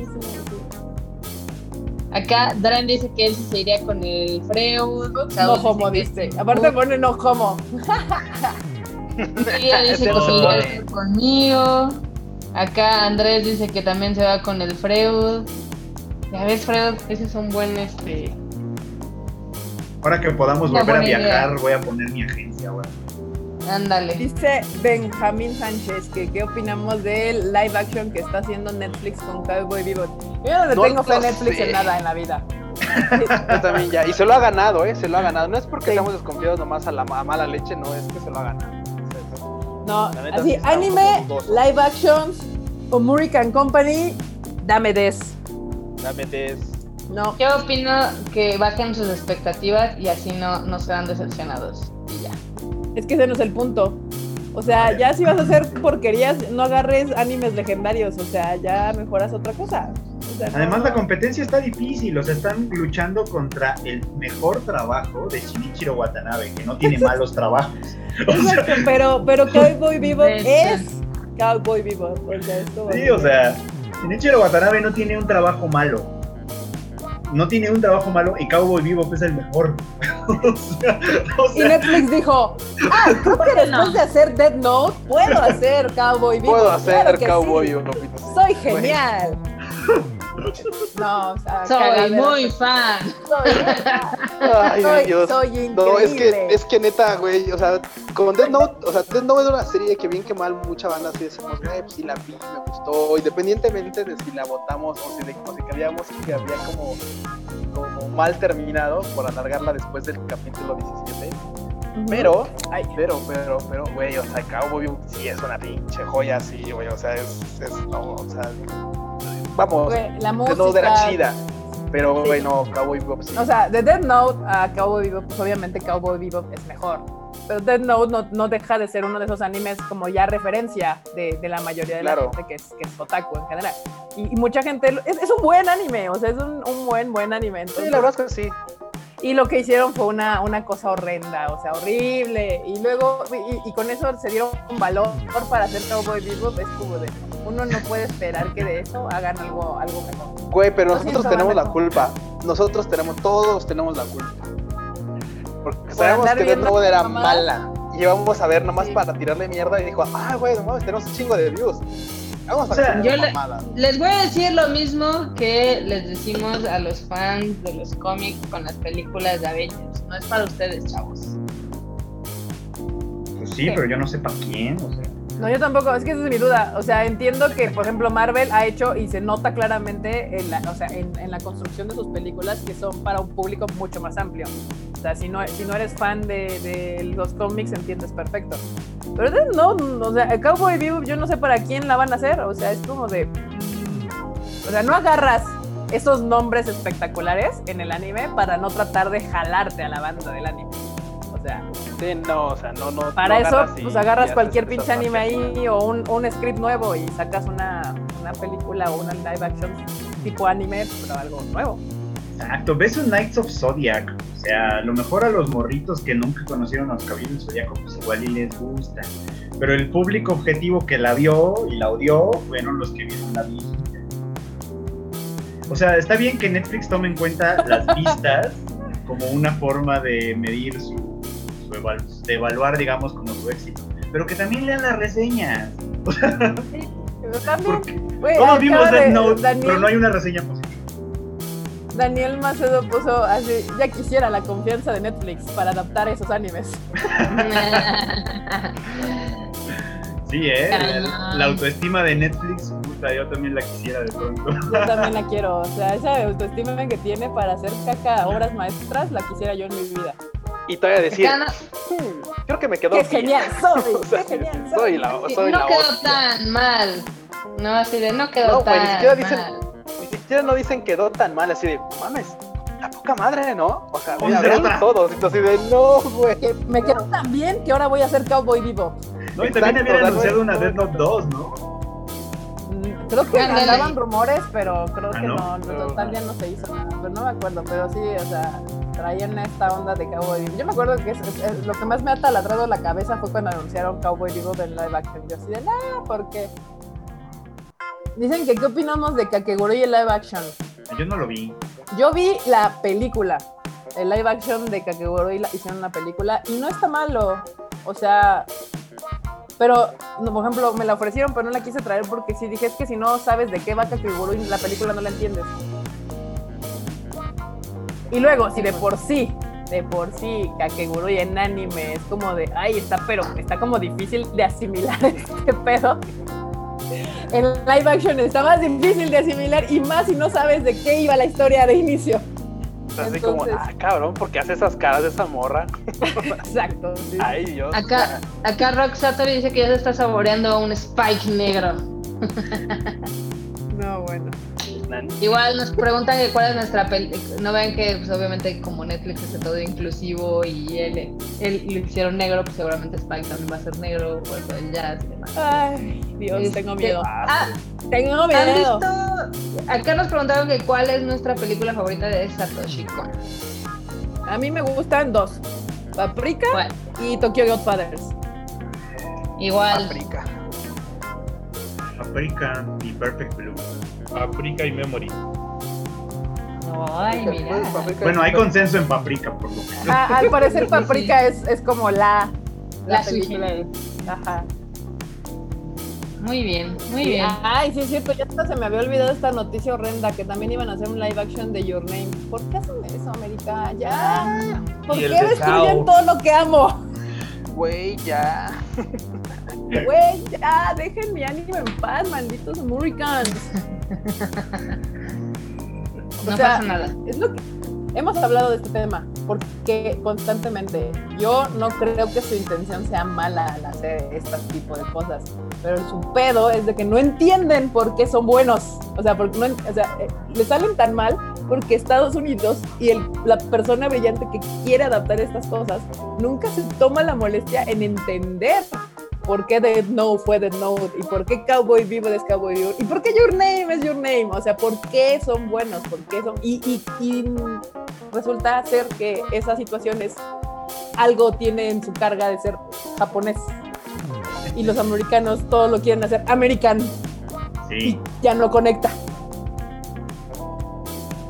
Acá Dran dice que él sí se iría con el Freud. No homo, dice. Aparte pone no homo. Ella dice que se iría conmigo. Acá Andrés dice que también se va con el Freud. Ya ves, Freud, ese es un buen este. Ahora que podamos Una volver a idea. viajar, voy a poner mi agencia, güey. Ándale. Dice Benjamín Sánchez que qué opinamos del live action que está haciendo Netflix con Cowboy Bebop. Yo no le No tengo fe a Netflix sé. en nada en la vida. Yo también ya. Y se lo ha ganado, ¿eh? Se lo ha ganado. No es porque Sí. seamos desconfiados nomás a la a mala leche, no, es que se lo ha ganado. No, así, anime, live actions, o Murican Company, dame des. Dame des. No, Yo opino que bajen sus expectativas y así no, no serán decepcionados. Y ya. Es que ese no es el punto. O sea, ya si vas a hacer porquerías, no agarres animes legendarios. O sea, ya mejoras otra cosa. O sea, no- Además, la competencia está difícil, o sea, están luchando contra el mejor trabajo de Shinichiro Watanabe, que no tiene malos trabajos. O sea, Exacto, pero, pero Cowboy De es Cowboy Bebop. O sea, esto sí, o sea, Shinichiro Watanabe no tiene un trabajo malo. No tiene un trabajo malo y Cowboy Bebop es el mejor. o sea, o Y Netflix dijo, ah, creo que después no? de hacer Dead Note, puedo hacer Cowboy Bebop. Puedo hacer Claro cowboy sí. Bebop. Soy genial. No, o sea, Soy muy fan. Soy, Ay, soy, Dios. soy increíble. No, es que, es que neta, güey, o sea, con Death Note, o sea, Death Note es una serie que bien que mal mucha banda así decimos, güey, pues sí la vi, me gustó, independientemente de si la votamos o si, le- o si creíamos que había como, como mal terminado por alargarla después del capítulo 17, Ujú. pero, Ay, pero, pero, pero, güey, o sea, Cowboy sí es una pinche joya, sí, güey, o sea, es, es, no, o sea, vamos, la Death Note era música. chida, pero, Sí. güey, no, Cowboy Bebop sí. O sea, de Dead Note a Cowboy Bebop, pues obviamente Cowboy Bebop es mejor. Pero Dead Note no, no deja de ser uno de esos animes como ya referencia de, de la mayoría de Claro. la gente que es, que es otaku en general. Y, y mucha gente, es, es un buen anime, o sea, es un, un buen, buen anime. sí, entonces- la verdad es que sí. Y lo que hicieron fue una, una cosa horrenda, o sea, horrible. Y luego, y, y con eso se dieron un valor para hacer Cowboy Bebop. Es como de, uno no puede esperar que de eso hagan algo, algo mejor. Güey, pero Lo nosotros siento, tenemos la culpa. Nosotros tenemos, todos tenemos la culpa. Porque Por sabemos que Death Note era nomás. mala. Y íbamos a ver nomás Sí. para tirarle mierda y dijo, ah, güey, no mames, tenemos un chingo de views. Vamos a O sea, hacer yo le-. Les voy a decir lo mismo que les decimos a los fans de los cómics con las películas de Avengers. No es para ustedes, chavos. pues sí, pero yo no sé para quién, o sea. No, yo tampoco, es que esa es mi duda. O sea, entiendo que, por ejemplo, Marvel ha hecho y se nota claramente en la, o sea, en, en la construcción de sus películas que son para un público mucho más amplio. O sea, si no, si no eres fan de, los cómics, entiendes perfecto. Pero Death Note, o sea, Cowboy Bebop, yo no sé para quién la van a hacer. O sea, es como de. mm, O sea, no agarras esos nombres espectaculares en el anime para no tratar de jalarte a la banda del anime. O sea, sea, Sí, no, o sea, no, no. para no eso, pues agarras cualquier pinche anime ahí o un, un script nuevo y sacas una, una película o una live action tipo anime, pero algo nuevo. Exacto, ves un Knights of Zodiac. O sea, a lo mejor a los morritos que nunca conocieron a los caballeros del Zodiaco, pues igual y les gusta. Pero el público objetivo que la vio y la odió fueron los que vieron la viejita. O sea, está bien que Netflix tome en cuenta las vistas como una forma de medir su, de evaluar, digamos, como su éxito. Pero que también lean las reseñas. Pero también, todos vimos acaba de- Death Note, Daniel, pero no hay una reseña positiva. Daniel Macedo puso así, ya quisiera la confianza de Netflix para adaptar esos animes. Sí, ¿eh? La, la autoestima de Netflix, puta, yo también la quisiera de pronto. Yo también la quiero, o sea, esa autoestima que tiene para hacer caca obras maestras, la quisiera yo en mi vida. Y todavía decir, "Hmm, creo que me quedó ¡Qué bien". genial soy! O sea, ¡Qué genial soy soy! la, soy no la quedó hostia. tan mal. No, así de no quedó No, güey, ni tan siquiera dicen- mal. Ni siquiera no dicen quedó tan mal, así de, mames, la poca madre, ¿no? O sea, otra. todos, así de, no, güey. Que me quedó tan bien que ahora voy a ser Cowboy Vivo. No, y también habían anunciado una Death Note 2, ¿no? Creo que Ándale. andaban rumores, pero creo Ah, que ¿no? no, no, total ya no se hizo nada. Pero no me acuerdo, pero sí, o sea, traían esta onda de Cowboy Vivo. Yo me acuerdo que es- es- es- lo que más me ha taladrado la cabeza fue cuando anunciaron Cowboy Vivo del live action. Yo así de, nah, porque... Dicen que qué opinamos de Kakegurui y el live action. Yo no lo vi. Yo vi la película, el live action de Kakegurui, la- hicieron una película y no está malo. O sea, pero, por ejemplo, me la ofrecieron, pero no la quise traer porque sí dije, es que si no sabes de qué va Kakegurui, la película no la entiendes. Y luego, si de por sí, de por sí, Kakegurui en anime es como de, ay, está, pero está como difícil de asimilar este pedo. En live action está más difícil de asimilar y más si no sabes de qué iba la historia de inicio. Así como, ah, cabrón, porque hace esas caras de esa morra. Exacto. sí. Ay, Dios. Acá, acá Rock Satori dice que ya se está saboreando un Spike negro. No, bueno. Igual nos preguntan que cuál es nuestra película. No ven que pues, obviamente como Netflix es todo inclusivo y él, él lo hicieron negro, pues seguramente Spike también va a ser negro eso del jazz y demás. Ay, Dios, Este, tengo miedo. Ah, Tengo ¿Han miedo. visto? Acá nos preguntaron que cuál es nuestra película favorita de Satoshi Kon. A mí me gustan dos. Paprika ¿Cuál? y Tokyo Godfathers. Igual. Paprika. Paprika y Perfect Blue. Paprika y Memory. Ay, mira. Paprika. Bueno, hay consenso en Paprika, por lo menos. Ah, al parecer Paprika es, es como la, La película. Ajá. Muy bien, muy Sí, bien. Ay, sí es cierto, ya hasta se me había olvidado esta noticia horrenda que también iban a hacer un live action de Your Name. ¿Por qué hacen eso, América? Ya. ¿Por Y qué destruyen todo lo que amo? Güey, ya. Güey, ya, dejen mi anime en paz, malditos Americans. No o sea, pasa nada. Es lo que hemos hablado de este tema, porque constantemente yo no creo que su intención sea mala al hacer este tipo de cosas, pero su pedo es de que no entienden por qué son buenos, o sea, porque no, o sea, eh, le salen tan mal porque Estados Unidos y el- la persona brillante que quiere adaptar estas cosas nunca se toma la molestia en entender por qué Death Note fue Death Note y por qué Cowboy Vivo es Cowboy Vivo y por qué Your Name es Your Name, o sea, por qué son buenos, por qué son... Y, y, y resulta ser que esas situaciones algo tiene en su carga de ser japonés. Y los americanos todo lo quieren hacer american Sí. y ya no conecta.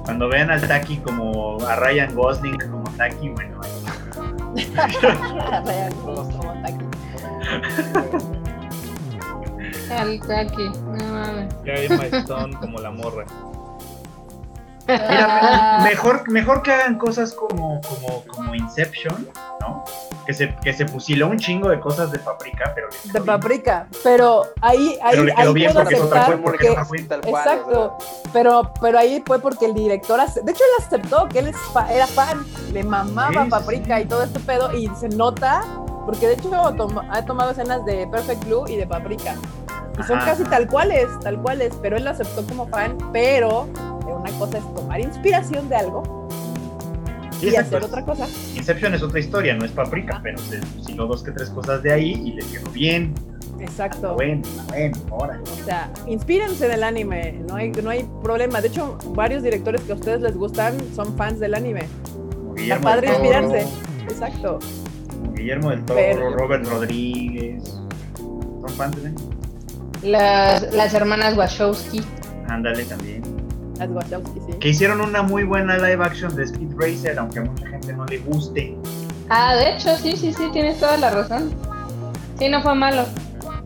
Cuando vean al Taki como a Ryan Gosling como Taki, bueno, Real, como Taki. Al Taki, no mames. Ya Emma Stone como la morra. Mira, me- mejor, mejor que hagan cosas como, como, como Inception, ¿no? Que se, que se fusiló un chingo de cosas de Paprika, pero de paprika, pero ahí, ahí, Pero le ahí quedó bien puedo porque otra. Tal cual, Exacto, pero, pero ahí fue porque el director, ace- de hecho él aceptó que él es fa- era fan, le mamaba Sí, Paprika sí. y todo este pedo y se nota, porque de hecho tom- ha tomado escenas de Perfect Blue y de Paprika y son casi tal cuales, tal cuales, pero él lo aceptó como fan, pero una cosa es tomar inspiración de algo Sí, y hacer otra cosa. Inception es otra historia, no es paprika, pero se fusiló dos que tres cosas de ahí y le quedó bien. Exacto. Bueno, bueno, ahora. O sea, inspírense del anime, no hay, no hay problema. De hecho, varios directores que a ustedes les gustan son fans del anime. Está padre del inspirarse. Exacto. Guillermo del Toro, Pero- Robert Rodríguez. Son fans, ¿eh? Las, las hermanas Wachowski. Ándale también. Las Wachowski, sí. Que hicieron una muy buena live action de Speed Racer, aunque a mucha gente no le guste. Ah, de hecho, sí, sí, sí, tienes toda la razón. Sí, no fue malo.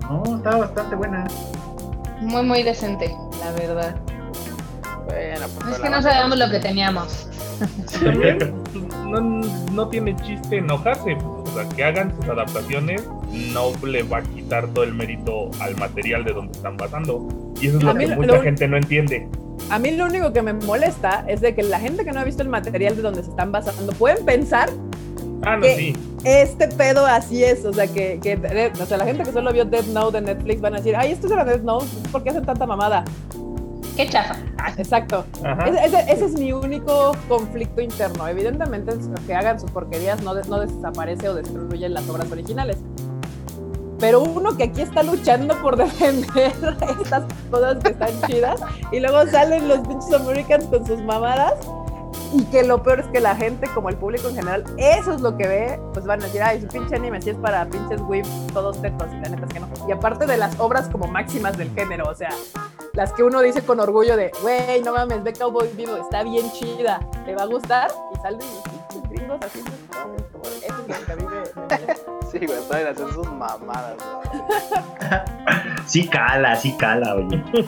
No, estaba bastante buena. Muy, muy decente, la verdad. Bueno, pues Es que no sabíamos lo que teníamos. También no, no tiene chiste enojarse. O sea, que hagan sus adaptaciones no le va a quitar todo el mérito al material de donde están basando. Y eso es lo que lo- mucha lo- gente no entiende. A mí lo único que me molesta es de que la gente que no ha visto el material de donde se están basando pueden pensar Ah, no, ¿Qué? sí. este pedo así es, o sea, que, que o sea, la gente que solo vio Death Note de Netflix van a decir, ay, esto era Death Note, ¿por qué hacen tanta mamada? Qué chafa. Ah, Exacto. Ese, ese- ese es mi único conflicto interno. Evidentemente, que hagan sus porquerías no, des- no desaparece o destruye las obras originales. Pero uno que aquí está luchando por defender estas cosas que están chidas y luego salen los pinches Americans con sus mamadas y que lo peor es que la gente, como el público en general, eso es lo que ve, pues van a decir, ay, su pinche anime sí es para pinches whips todos tetos y la neta es que no. Y aparte de las obras como máximas del género, o sea, las que uno dice con orgullo de, güey, no mames, ve Cowboy Vivo, está bien chida, te va a gustar, y salen los pinches gringos como, eso es lo que a mí me-. Sí, güey, saben hacer sus mamadas, güey. Sí cala, sí cala, oye.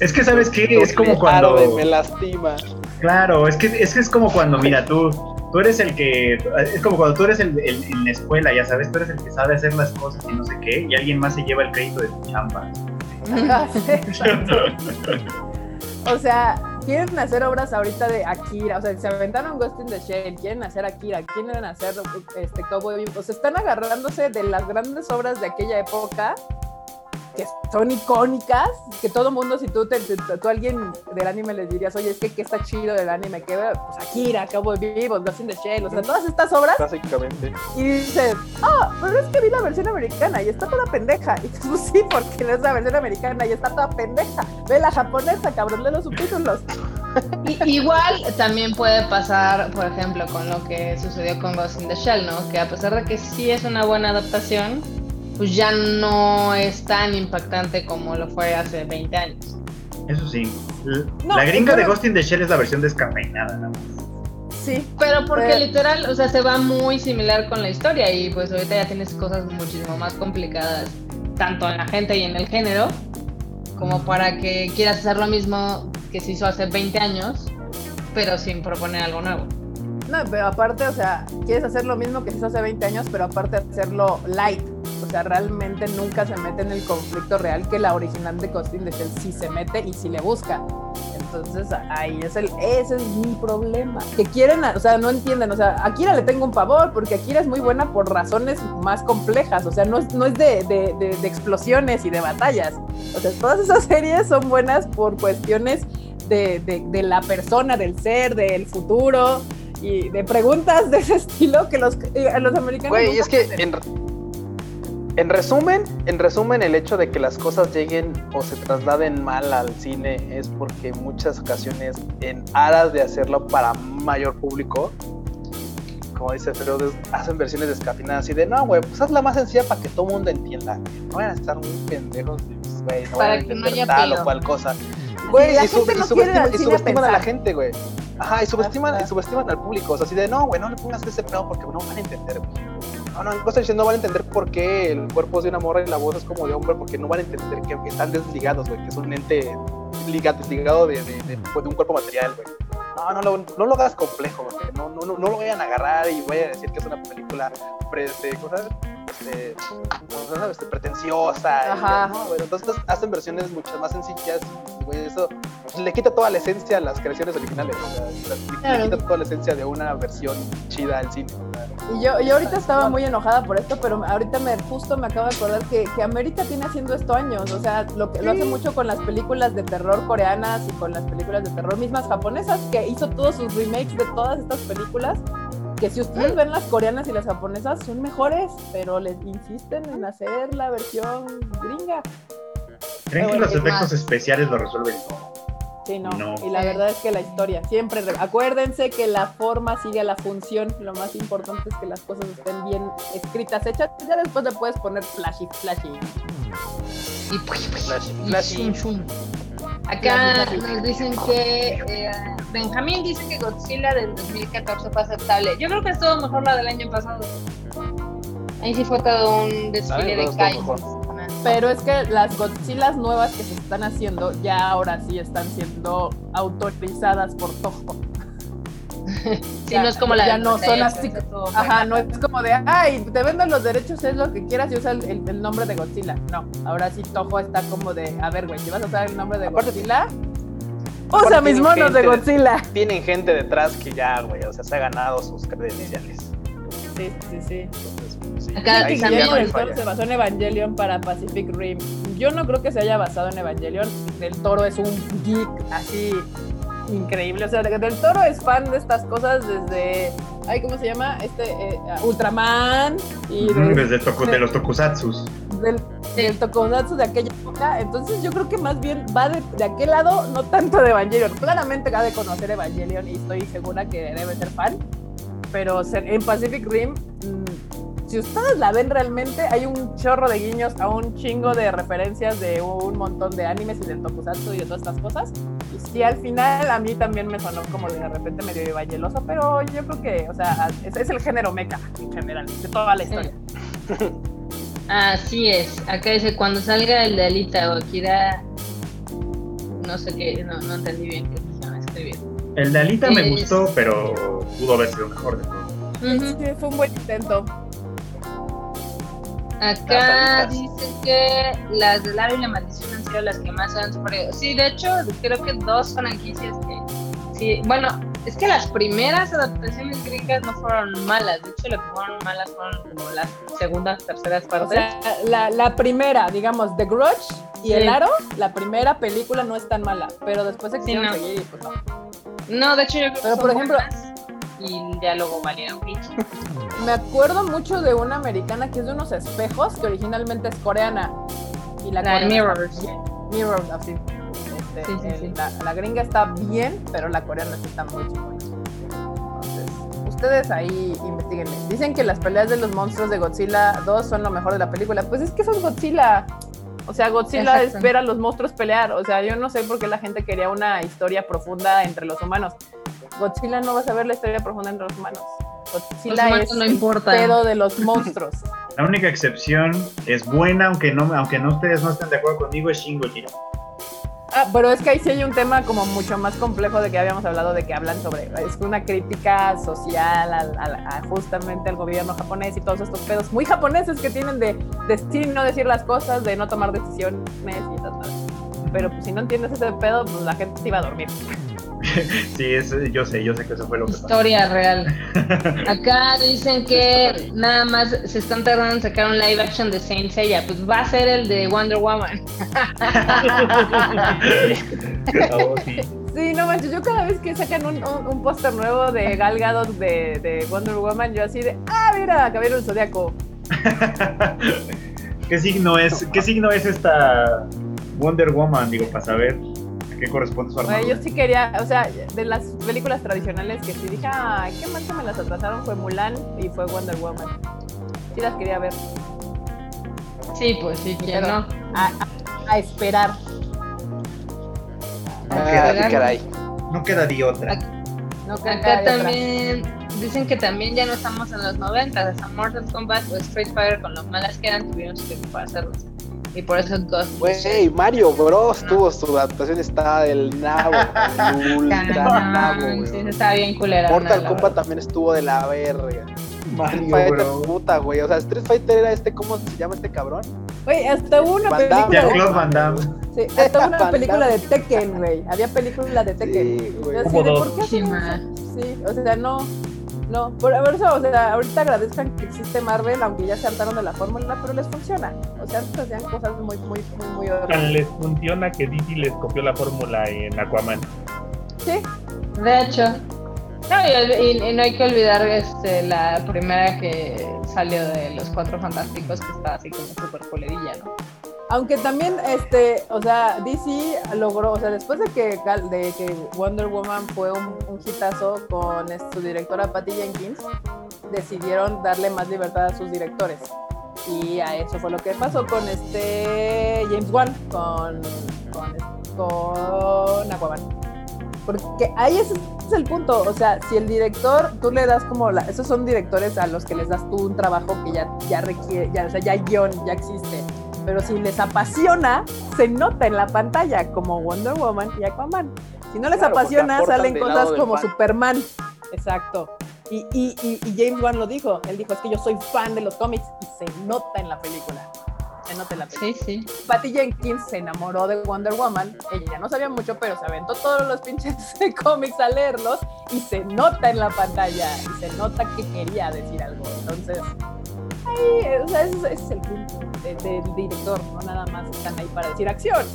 Es que, ¿sabes qué? Es como cuando... me lastima. Claro, es que, es que es como cuando, mira, tú, tú eres el que, es como cuando tú eres el, el- en la escuela, ya sabes, tú eres el que sabe hacer las cosas y no sé qué, y alguien más se lleva el crédito de tu chamba. O sea, quieren hacer obras ahorita de Akira, o sea, se aventaron Ghost in the Shell, quieren hacer Akira, quieren hacer este Cowboy Bebop, o sea, están agarrándose de las grandes obras de aquella época que son icónicas, que todo mundo, si tú, te, te- tú a alguien del anime les dirías, oye, es que ¿qué está chido del anime? que Pues Akira, Cowboy Bebop, Ghost in the Shell, o sea, todas estas obras Básicamente. y dices, ah, pero es que vi la versión americana y está toda pendeja. Y tú, pues sí, porque no es la versión americana y está toda pendeja. Ve la japonesa, cabrón, lee los subtítulos. Igual también puede pasar, por ejemplo, con lo que sucedió con Ghost in the Shell, ¿no? Que a pesar de que sí es una buena adaptación, pues ya no es tan impactante como lo fue hace 20 años. Eso sí. No, la gringa de Ghost in the Shell es la versión descafeinada, ¿no? Sí. Pero porque Pero- literal, o sea, se va muy similar con la historia y pues ahorita ya tienes cosas muchísimo más complicadas, tanto en la gente y en el género, como para que quieras hacer lo mismo que se hizo hace 20 años, pero sin proponer algo nuevo. No, pero aparte, o sea, quieres hacer lo mismo que se hizo hace 20 años, pero aparte hacerlo light. O sea, realmente nunca se mete en el conflicto real que la original de Ghost in the Shell sí se mete y sí le busca. Entonces ahí es el, ese es mi problema. Que quieren, o sea, no entienden, o sea, a Akira le tengo un favor porque Akira es muy buena por razones más complejas, o sea, no es, no es de, de- de- de explosiones y de batallas. O sea, todas esas series son buenas por cuestiones de, de- de la persona, del ser, del futuro y de preguntas de ese estilo que los, eh, los americanos. Güey, es que en, en resumen, en resumen, el hecho de que las cosas lleguen o se trasladen mal al cine es porque en muchas ocasiones, en aras de hacerlo para mayor público, como dice Freud, hacen versiones descafinadas así de no, güey, pues hazla más sencilla para que todo mundo entienda. No vayan a estar muy pendejos, y, pues, güey, no Para vayan a que no entender haya tal o cual cosa. Güey, y, sub- y no subestiman, al y cine a subestiman a la gente, güey. Ajá, y subestiman, y subestiman al público. O sea, así de, no, güey, no le pongas ese pedo porque no van a entender, güey. No, no, no no van a entender por qué el cuerpo es de una morra y la voz es como de hombre, porque no van a entender que, están desligados, güey, que es un ente liga- desligado de, pues, de un cuerpo material, güey. No, no lo, no lo hagas complejo, güey. No, no, no, no lo vayan a agarrar y vayan a decir que es una película este, ¿cómo Este. Este, pretenciosa. y- Ajá. no, güey, entonces hacen versiones mucho más sencillas, güey. Eso le quita toda la esencia a las creaciones originales. O sea, le Claro. quita toda la esencia de una versión chida al cine. Y yo, yo ahorita estaba muy enojada por esto, pero ahorita me justo me acabo de acordar que, que América tiene haciendo esto años. O sea, lo, que, lo hace mucho con las películas de terror coreanas y con las películas de terror mismas japonesas, que hizo todos sus remakes de todas estas películas. Que si ustedes ven las coreanas y las japonesas son mejores, pero les insisten en hacer la versión gringa. ¿Creen que bueno, los efectos más. especiales lo resuelven todo? Sí, no. No. Y la verdad es que la historia siempre. re- Acuérdense que la forma sigue a la función. Lo más importante es que las cosas estén bien escritas, hechas. Ya después le puedes poner flashy, flashy. Y pues, pues, Flashy, y flashy. Acá nos dicen que eh, Benjamín dice que Godzilla del 2014 fue aceptable. Yo creo que estuvo mejor la del año pasado. Ahí sí fue todo un desfile de kaijus. Pero es que las Godzillas nuevas que se están haciendo ya ahora sí están siendo autorizadas por Toho. Sí, no es como la ya no son 98, así. Ajá, no es como de, ay, te venden los derechos, es lo que quieras y usa el, el- el nombre de Godzilla. No, ahora sí Toho está como de, a ver, güey, si vas a usar el nombre de Aparte- Godzilla, usa mis monos de Godzilla. Tienen gente detrás que ya, güey, o sea, se ha ganado sus credenciales. Sí, sí, sí. Entonces, pues, sí, Acá también Toro falla. se basó en Evangelion para Pacific Rim. Yo no creo que se haya basado en Evangelion. Del Toro es un geek así increíble. O sea, de- Del Toro es fan de estas cosas desde, ay, ¿cómo se llama? Este eh, Ultraman y de- Desde toku- de los tokusatsus. del, del tokusatsu de aquella época. Entonces yo creo que más bien va de, de aquel lado, no tanto de Evangelion. Claramente ha de conocer Evangelion y estoy segura que debe ser fan. Pero en Pacific Rim, mm, si ustedes la ven realmente, hay un chorro de guiños a un chingo de referencias de un montón de animes y del tokusatsu y de todas estas cosas. Y sí, al final a mí también me sonó como de repente medio evangeloso, pero yo creo que, o sea, es, es el género mecha en general, de toda la historia. Así es. Acá dice, cuando salga el de Alita o Akira, no sé qué, no, no entendí bien qué se llama escribir. El de Alita me Es- gustó, pero pudo haber sido mejor de todo. Ujú. Sí, fue un buen intento. Acá dicen que las de Larry y la maldición han sido las que más han sufrido. Sí, de hecho, creo que dos franquicias que. Sí, bueno, es que las primeras adaptaciones gringas no fueron malas. De hecho, lo que fueron malas fueron como las segundas, terceras O partes. sea, la, la primera, digamos, The Grudge y Sí. El Aro, la primera película no es tan mala, pero después se Sí, no. seguir y pues no. no, de hecho, yo creo que Pero, son por ejemplo- buenas Y ya luego valieron pinche. Me acuerdo mucho de una americana que es de unos espejos, que originalmente es coreana. Y la, La Mirrors. Mirrors, así. Este, Sí, sí, el- sí. La, la gringa está bien, pero la coreana sí está muy chingona. Entonces, ustedes ahí investiguenle. Dicen que las peleas de los monstruos de Godzilla 2 son lo mejor de la película. Pues es que eso es Godzilla. O sea, Godzilla Exacto. es ver a los monstruos pelear. O sea, yo no sé por qué la gente quería una historia profunda entre los humanos. Godzilla no vas a ver la historia profunda entre los humanos. Godzilla Los humanos es no el importan. pedo de los monstruos. La única excepción es buena, aunque no, aunque no ustedes no estén de acuerdo conmigo, es Shin Gojira. Ah, pero es que ahí sí hay un tema como mucho más complejo de que habíamos hablado de que hablan sobre, es una crítica social al, al- a justamente al gobierno japonés y todos estos pedos muy japoneses que tienen de decir y no decir las cosas, de no tomar decisiones y esas cosas. Pero pues si no entiendes ese pedo, pues la gente se iba a dormir. Sí, es, yo sé, yo sé que eso fue lo que pasó. Historia real. Acá dicen que nada más se están tardando en sacar un live action de Saint Seiya. Pues va a ser el de Wonder Woman. Oh, sí. Sí, no manches, yo cada vez que sacan un, un, un póster nuevo de Gal Gadot de, de Wonder Woman, yo así de, ah, mira, Caballero del Zodiaco. ¿Qué signo es, qué signo es esta Wonder Woman? Digo, para saber qué corresponde su armadura. yo sí quería, o sea, de las películas tradicionales que sí dije, ay, qué mal que me las atrasaron fue Mulan y fue Wonder Woman. Sí las quería ver. Sí, pues sí, ¿quién Pero- no? A, a- a esperar. No queda, caray. no queda de otra. No que Acá otra. también dicen que también ya no estamos en los 90. O sea, Mortal Kombat o Street Fighter, con lo malas que eran, tuvieron su tiempo para hacerlos. Y por eso Ghost. Güey, Mario Bros. tuvo su adaptación, está del nabo, ultra nabo, sí, está bien culera. Mortal la Kombat también estuvo de la verga. Street Mario, Fighter, bro. puta, güey. O sea, Street Fighter era este, ¿cómo se llama este cabrón? Güey, hasta hubo una Van Damme. película. de- Van Damme. Sí, hasta una Van película de. Tekken, güey. Había películas de Tekken. Sí, güey. Hubo de, dos. ¿por qué. Sí, o sea, no. No, por por eso, o sea, ahorita agradezcan que existe Marvel, aunque ya se hartaron de la fórmula, pero les funciona. O sea, antes hacían cosas muy, muy, muy, muy horribles. les funciona que DC les copió la fórmula en Aquaman. Sí, De hecho. No, y, y- y no hay que olvidar este, la primera que salió de los Cuatro Fantásticos, que estaba así como súper colerilla, ¿no? Aunque también, este, o sea, DC logró, o sea, después de que, de que Wonder Woman fue un, un hitazo con este, su directora Patty Jenkins, decidieron darle más libertad a sus directores. Y a eso fue lo que pasó con este James Wan, con, con, Aquaman. Porque ahí es el punto, o sea, si el director, tú le das como, la, esos son directores a los que les das tú un trabajo que ya, ya requiere, ya, o sea, ya guion, ya existe. Pero si les apasiona, se nota en la pantalla, como Wonder Woman y Aquaman. Si no les Claro, apasiona, salen cosas como fan. Superman. Exacto. Y, y, y, y James Wan lo dijo. Él dijo, es que yo soy fan de los cómics y se nota en la película. Se nota en la película. Sí, sí. Patty Jenkins se enamoró de Wonder Woman. Ella no sabía mucho, pero se aventó todos los pinches cómics a leerlos y se nota en la pantalla y se nota que quería decir algo. Entonces, o sea, ese, es- ese es el punto de- del director. No nada más están ahí para decir acción.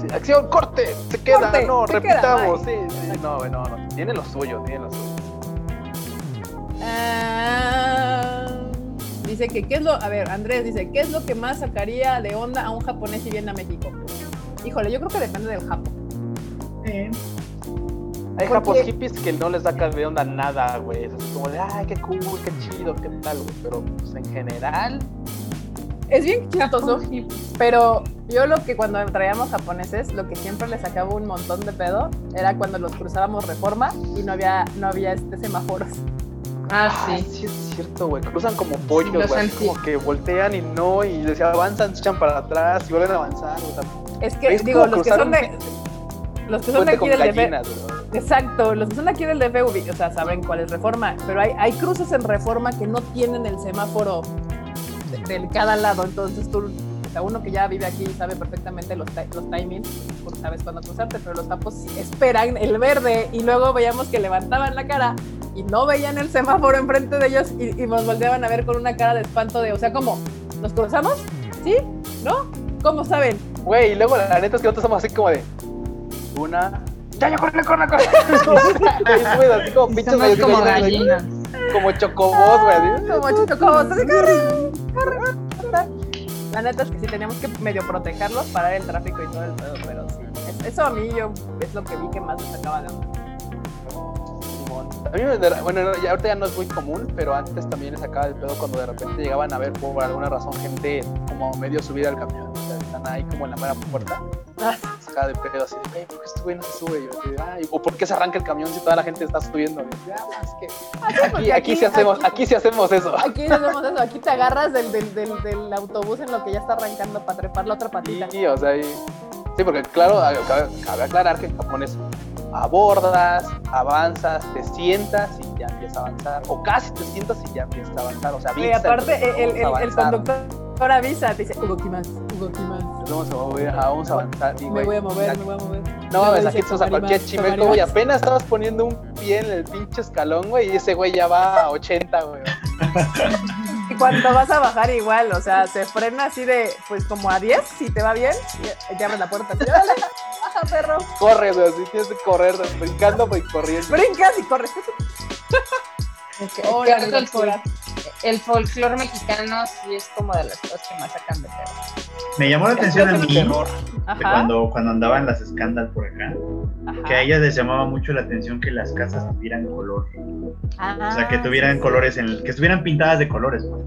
Sí, acción, corte, se queda, Corte, no, se repitamos, queda, sí, sí, no, no, no, tiene lo suyo, tiene lo suyo. Ah, dice que, ¿qué es lo? A ver, Andrés dice, ¿qué es lo que más sacaría de onda a un japonés si viene a México? Híjole, yo creo que depende del Japón. Eh, Hay Porque- japos hippies que no les saca de onda nada, güey, es así como de, ay, qué cool, qué chido, qué tal, güey, pero pues en general, Es bien chistoso, pero yo lo que cuando traíamos japoneses, lo que siempre les sacaba un montón de pedo era cuando los cruzábamos reforma y no había, no había este semáforos. Ah, ah, sí. sí es cierto, güey, cruzan como pollos, Lo güey, así sentí. como que voltean y no, y decía, avanzan, se echan para atrás y vuelven a avanzar, o sea, Es que, Es digo, los que son un de. Los que son de aquí del DF. gallinas. Exacto, los que son aquí del DF, o sea, saben cuál es reforma. Pero hay, hay cruces en reforma que no tienen el semáforo de, cada lado. Entonces tú, o sea, uno que ya vive aquí sabe perfectamente los, los timings, porque sabes cuándo cruzarte, pero los tapos sí esperan el verde y luego veíamos que levantaban la cara y no veían el semáforo enfrente de ellos y, y nos volteaban a ver con una cara de espanto de, o sea, ¿cómo? ¿Nos cruzamos? ¿Sí? ¿No? ¿Cómo saben? Güey, y luego la neta es que nosotros somos así como de, una, ya, ya, corre, corre, corre, Güey, así como pinches gallinas, como gallinas. como chocobos, güey, así. Como chocobos, así, corre, corre, corre. La neta es que sí teníamos que medio protegerlos, parar el tráfico y todo el pedo, pero sí. es- Eso a mí yo es lo que vi que más me sacaba de onda. A mí me, de- bueno, no, ya, ahorita ya no es muy común, pero antes también les sacaba el pedo cuando de repente llegaban a ver por alguna razón gente como medio subida al camión. O sea, están ahí como en la mera puerta. Ah, Sacaba de pedo así de, "Güey, ¿por qué este güey no se sube? Y yo "Ay, o ¿por qué se arranca el camión si toda la gente está subiendo? Yo, "Ah, es que aquí, porque aquí, sí hacemos, aquí- aquí sí hacemos eso. Aquí hacemos eso, aquí te agarras del, del, del, del autobús en lo que ya está arrancando para trepar la otra patita. Sí, o sea, y- sí, porque claro, cabe, cabe aclarar que en Japón es abordas, avanzas, te sientas y ya empieza a avanzar. O casi te sientas y ya empieza a avanzar. O sea, Y avisa, aparte, entonces, el, el, el, el conductor avisa, te dice, Hugo Kimas, Hugo Kimas. Vamos a mover, ajá, vamos a avanzar. Y, Me güey, voy a mover, aquí- me voy a mover. No mames, aquí estamos a "Tomar cualquier más, chimeco, güey. más". Apenas estabas poniendo un pie en el pinche escalón, güey, y ese güey ya va a 80, güey. Cuando vas a bajar igual, o sea, se frena así de, pues como a 10, si te va bien, y, abre la puerta. Así, "Órale, baja, perro. Corre, güey, así tienes que correr, brincando y corriendo. Brincas y corres. Hola, Creo que el, fol- el folclore mexicano sí es como de las cosas que más sacan de pedo. Me llamó la atención a mí terror. de cuando, cuando andaban las escándalas por acá, ajá. que a ellas les llamaba mucho la atención que las casas tuvieran color. Ah, O sea, que tuvieran sí, sí. colores, en, que estuvieran pintadas de colores. pues.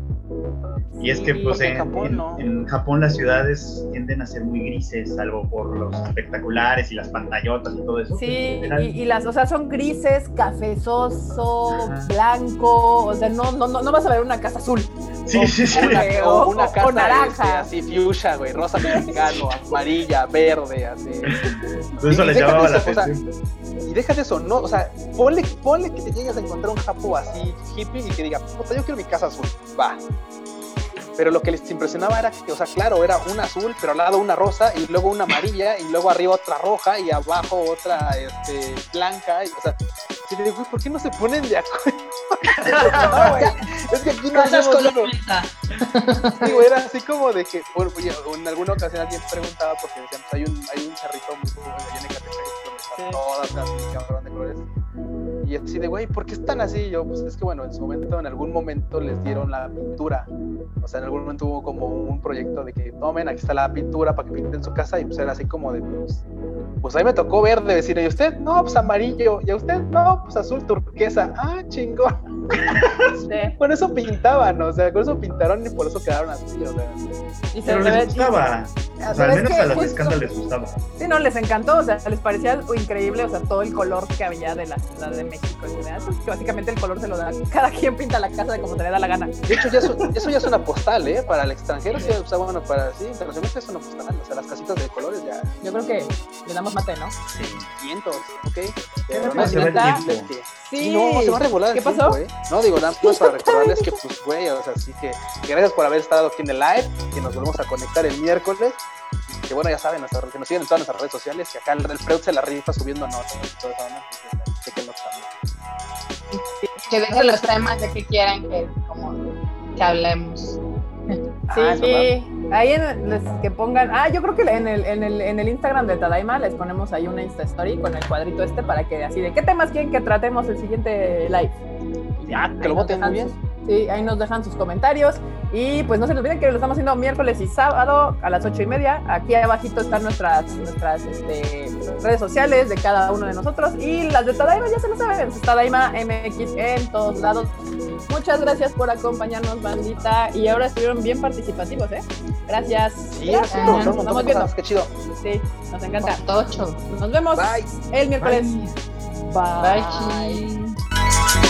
Y es que Sí, pues en en, Japón, en- no. en Japón las ciudades tienden a ser muy grises, salvo por los espectaculares y las pantallotas y todo eso. Sí, y, y las, o sea, son grises, cafezoso, Ajá. Blanco, o sea, no, no, no, no vas a ver una casa azul. sí, sí, sí. Una, o- o una o casa naranja. este, así fuchsia, güey, rosa mexicano, amarilla, verde, así. Eso Y déjate llamaba la eso, o sea, atención. Y déjate eso, no, o sea, ponle, ponle que te llegues a encontrar un japo así hippie y que diga, puta, yo quiero mi casa azul, va. Pero lo que les impresionaba era que, o sea, claro, era una azul, pero al lado una rosa, y luego una amarilla, y luego arriba otra roja, y abajo otra este, blanca, y, o sea, y le digo, ¿por qué no se ponen de acuerdo? no, güey, es que aquí no hacemos con la güey, era así como de que, bueno, oye, en alguna ocasión alguien preguntaba, porque decían, pues hay un, hay un cerrito muy famoso allá en Ecatepec, donde están Sí. todas las cabrón de colores. Y así de, güey, ¿por qué están así? Y yo, pues es que bueno, en su momento, en algún momento les dieron la pintura. O sea, en algún momento hubo como un proyecto de que tomen, aquí está la pintura para que pinten su casa. Y pues era así como de, pues, pues ahí me tocó verde, decir, ¿y usted? No, pues amarillo. ¿Y a usted? No, pues azul turquesa. Ah, chingón. Sí. Con eso pintaban, o sea, con eso pintaron y por eso quedaron así, o sea. Y se Pero les gustaba. O sea, al menos a las justo- escándalos les gustaba. Sí, no, les encantó, o sea, les parecía increíble, o sea, todo el color que había de la Ciudad de México que básicamente el color se lo da, cada quien pinta la casa de como se le da la gana. De hecho, ya es eso ya es una postal, ¿eh? Para el extranjero, sí, o sea, bueno, para sí, internacionalmente es una postal. O sea, las casitas de colores ya Yo creo que le damos mate, ¿no? Sí. 500, ¿ok? Pero rápido no se va el ¿neta? tiempo. que- Sí. No, se va a regular el ¿Qué tiempo, pasó? ¿eh? No, digo, nada más para recordarles que, pues, güey, o sea, así que, gracias por haber estado aquí en el live, que nos volvemos a conectar el miércoles. Que bueno, ya saben, que nos siguen en todas nuestras redes sociales, que acá el, el Freud se la rifa subiendo notas Que dejen los temas de que quieran que, como, que hablemos. Sí, Ah, ahí en, les- que pongan, ah, yo creo que en el, en, el, en el Instagram de Tadaima les ponemos ahí una Insta Story con el cuadrito este para que así de qué temas quieren que tratemos el siguiente live. Y Ah, que lo voten muy bien. Sí, ahí nos dejan sus comentarios. Y pues no se olviden que lo estamos haciendo miércoles y sábado a las ocho y media. Aquí abajito están nuestras, nuestras este, redes sociales de cada uno de nosotros. Y las de Tadaima ya se lo saben. Tadaima MX en todos lados. Muchas gracias por acompañarnos, bandita. Y ahora estuvieron bien participativos, ¿eh? Gracias. Sí, Gracias. sí, nos Nos estamos viendo. Qué chido. Sí, nos encanta. Tocho. Nos vemos Bye. el miércoles. Bye. Bye. Bye.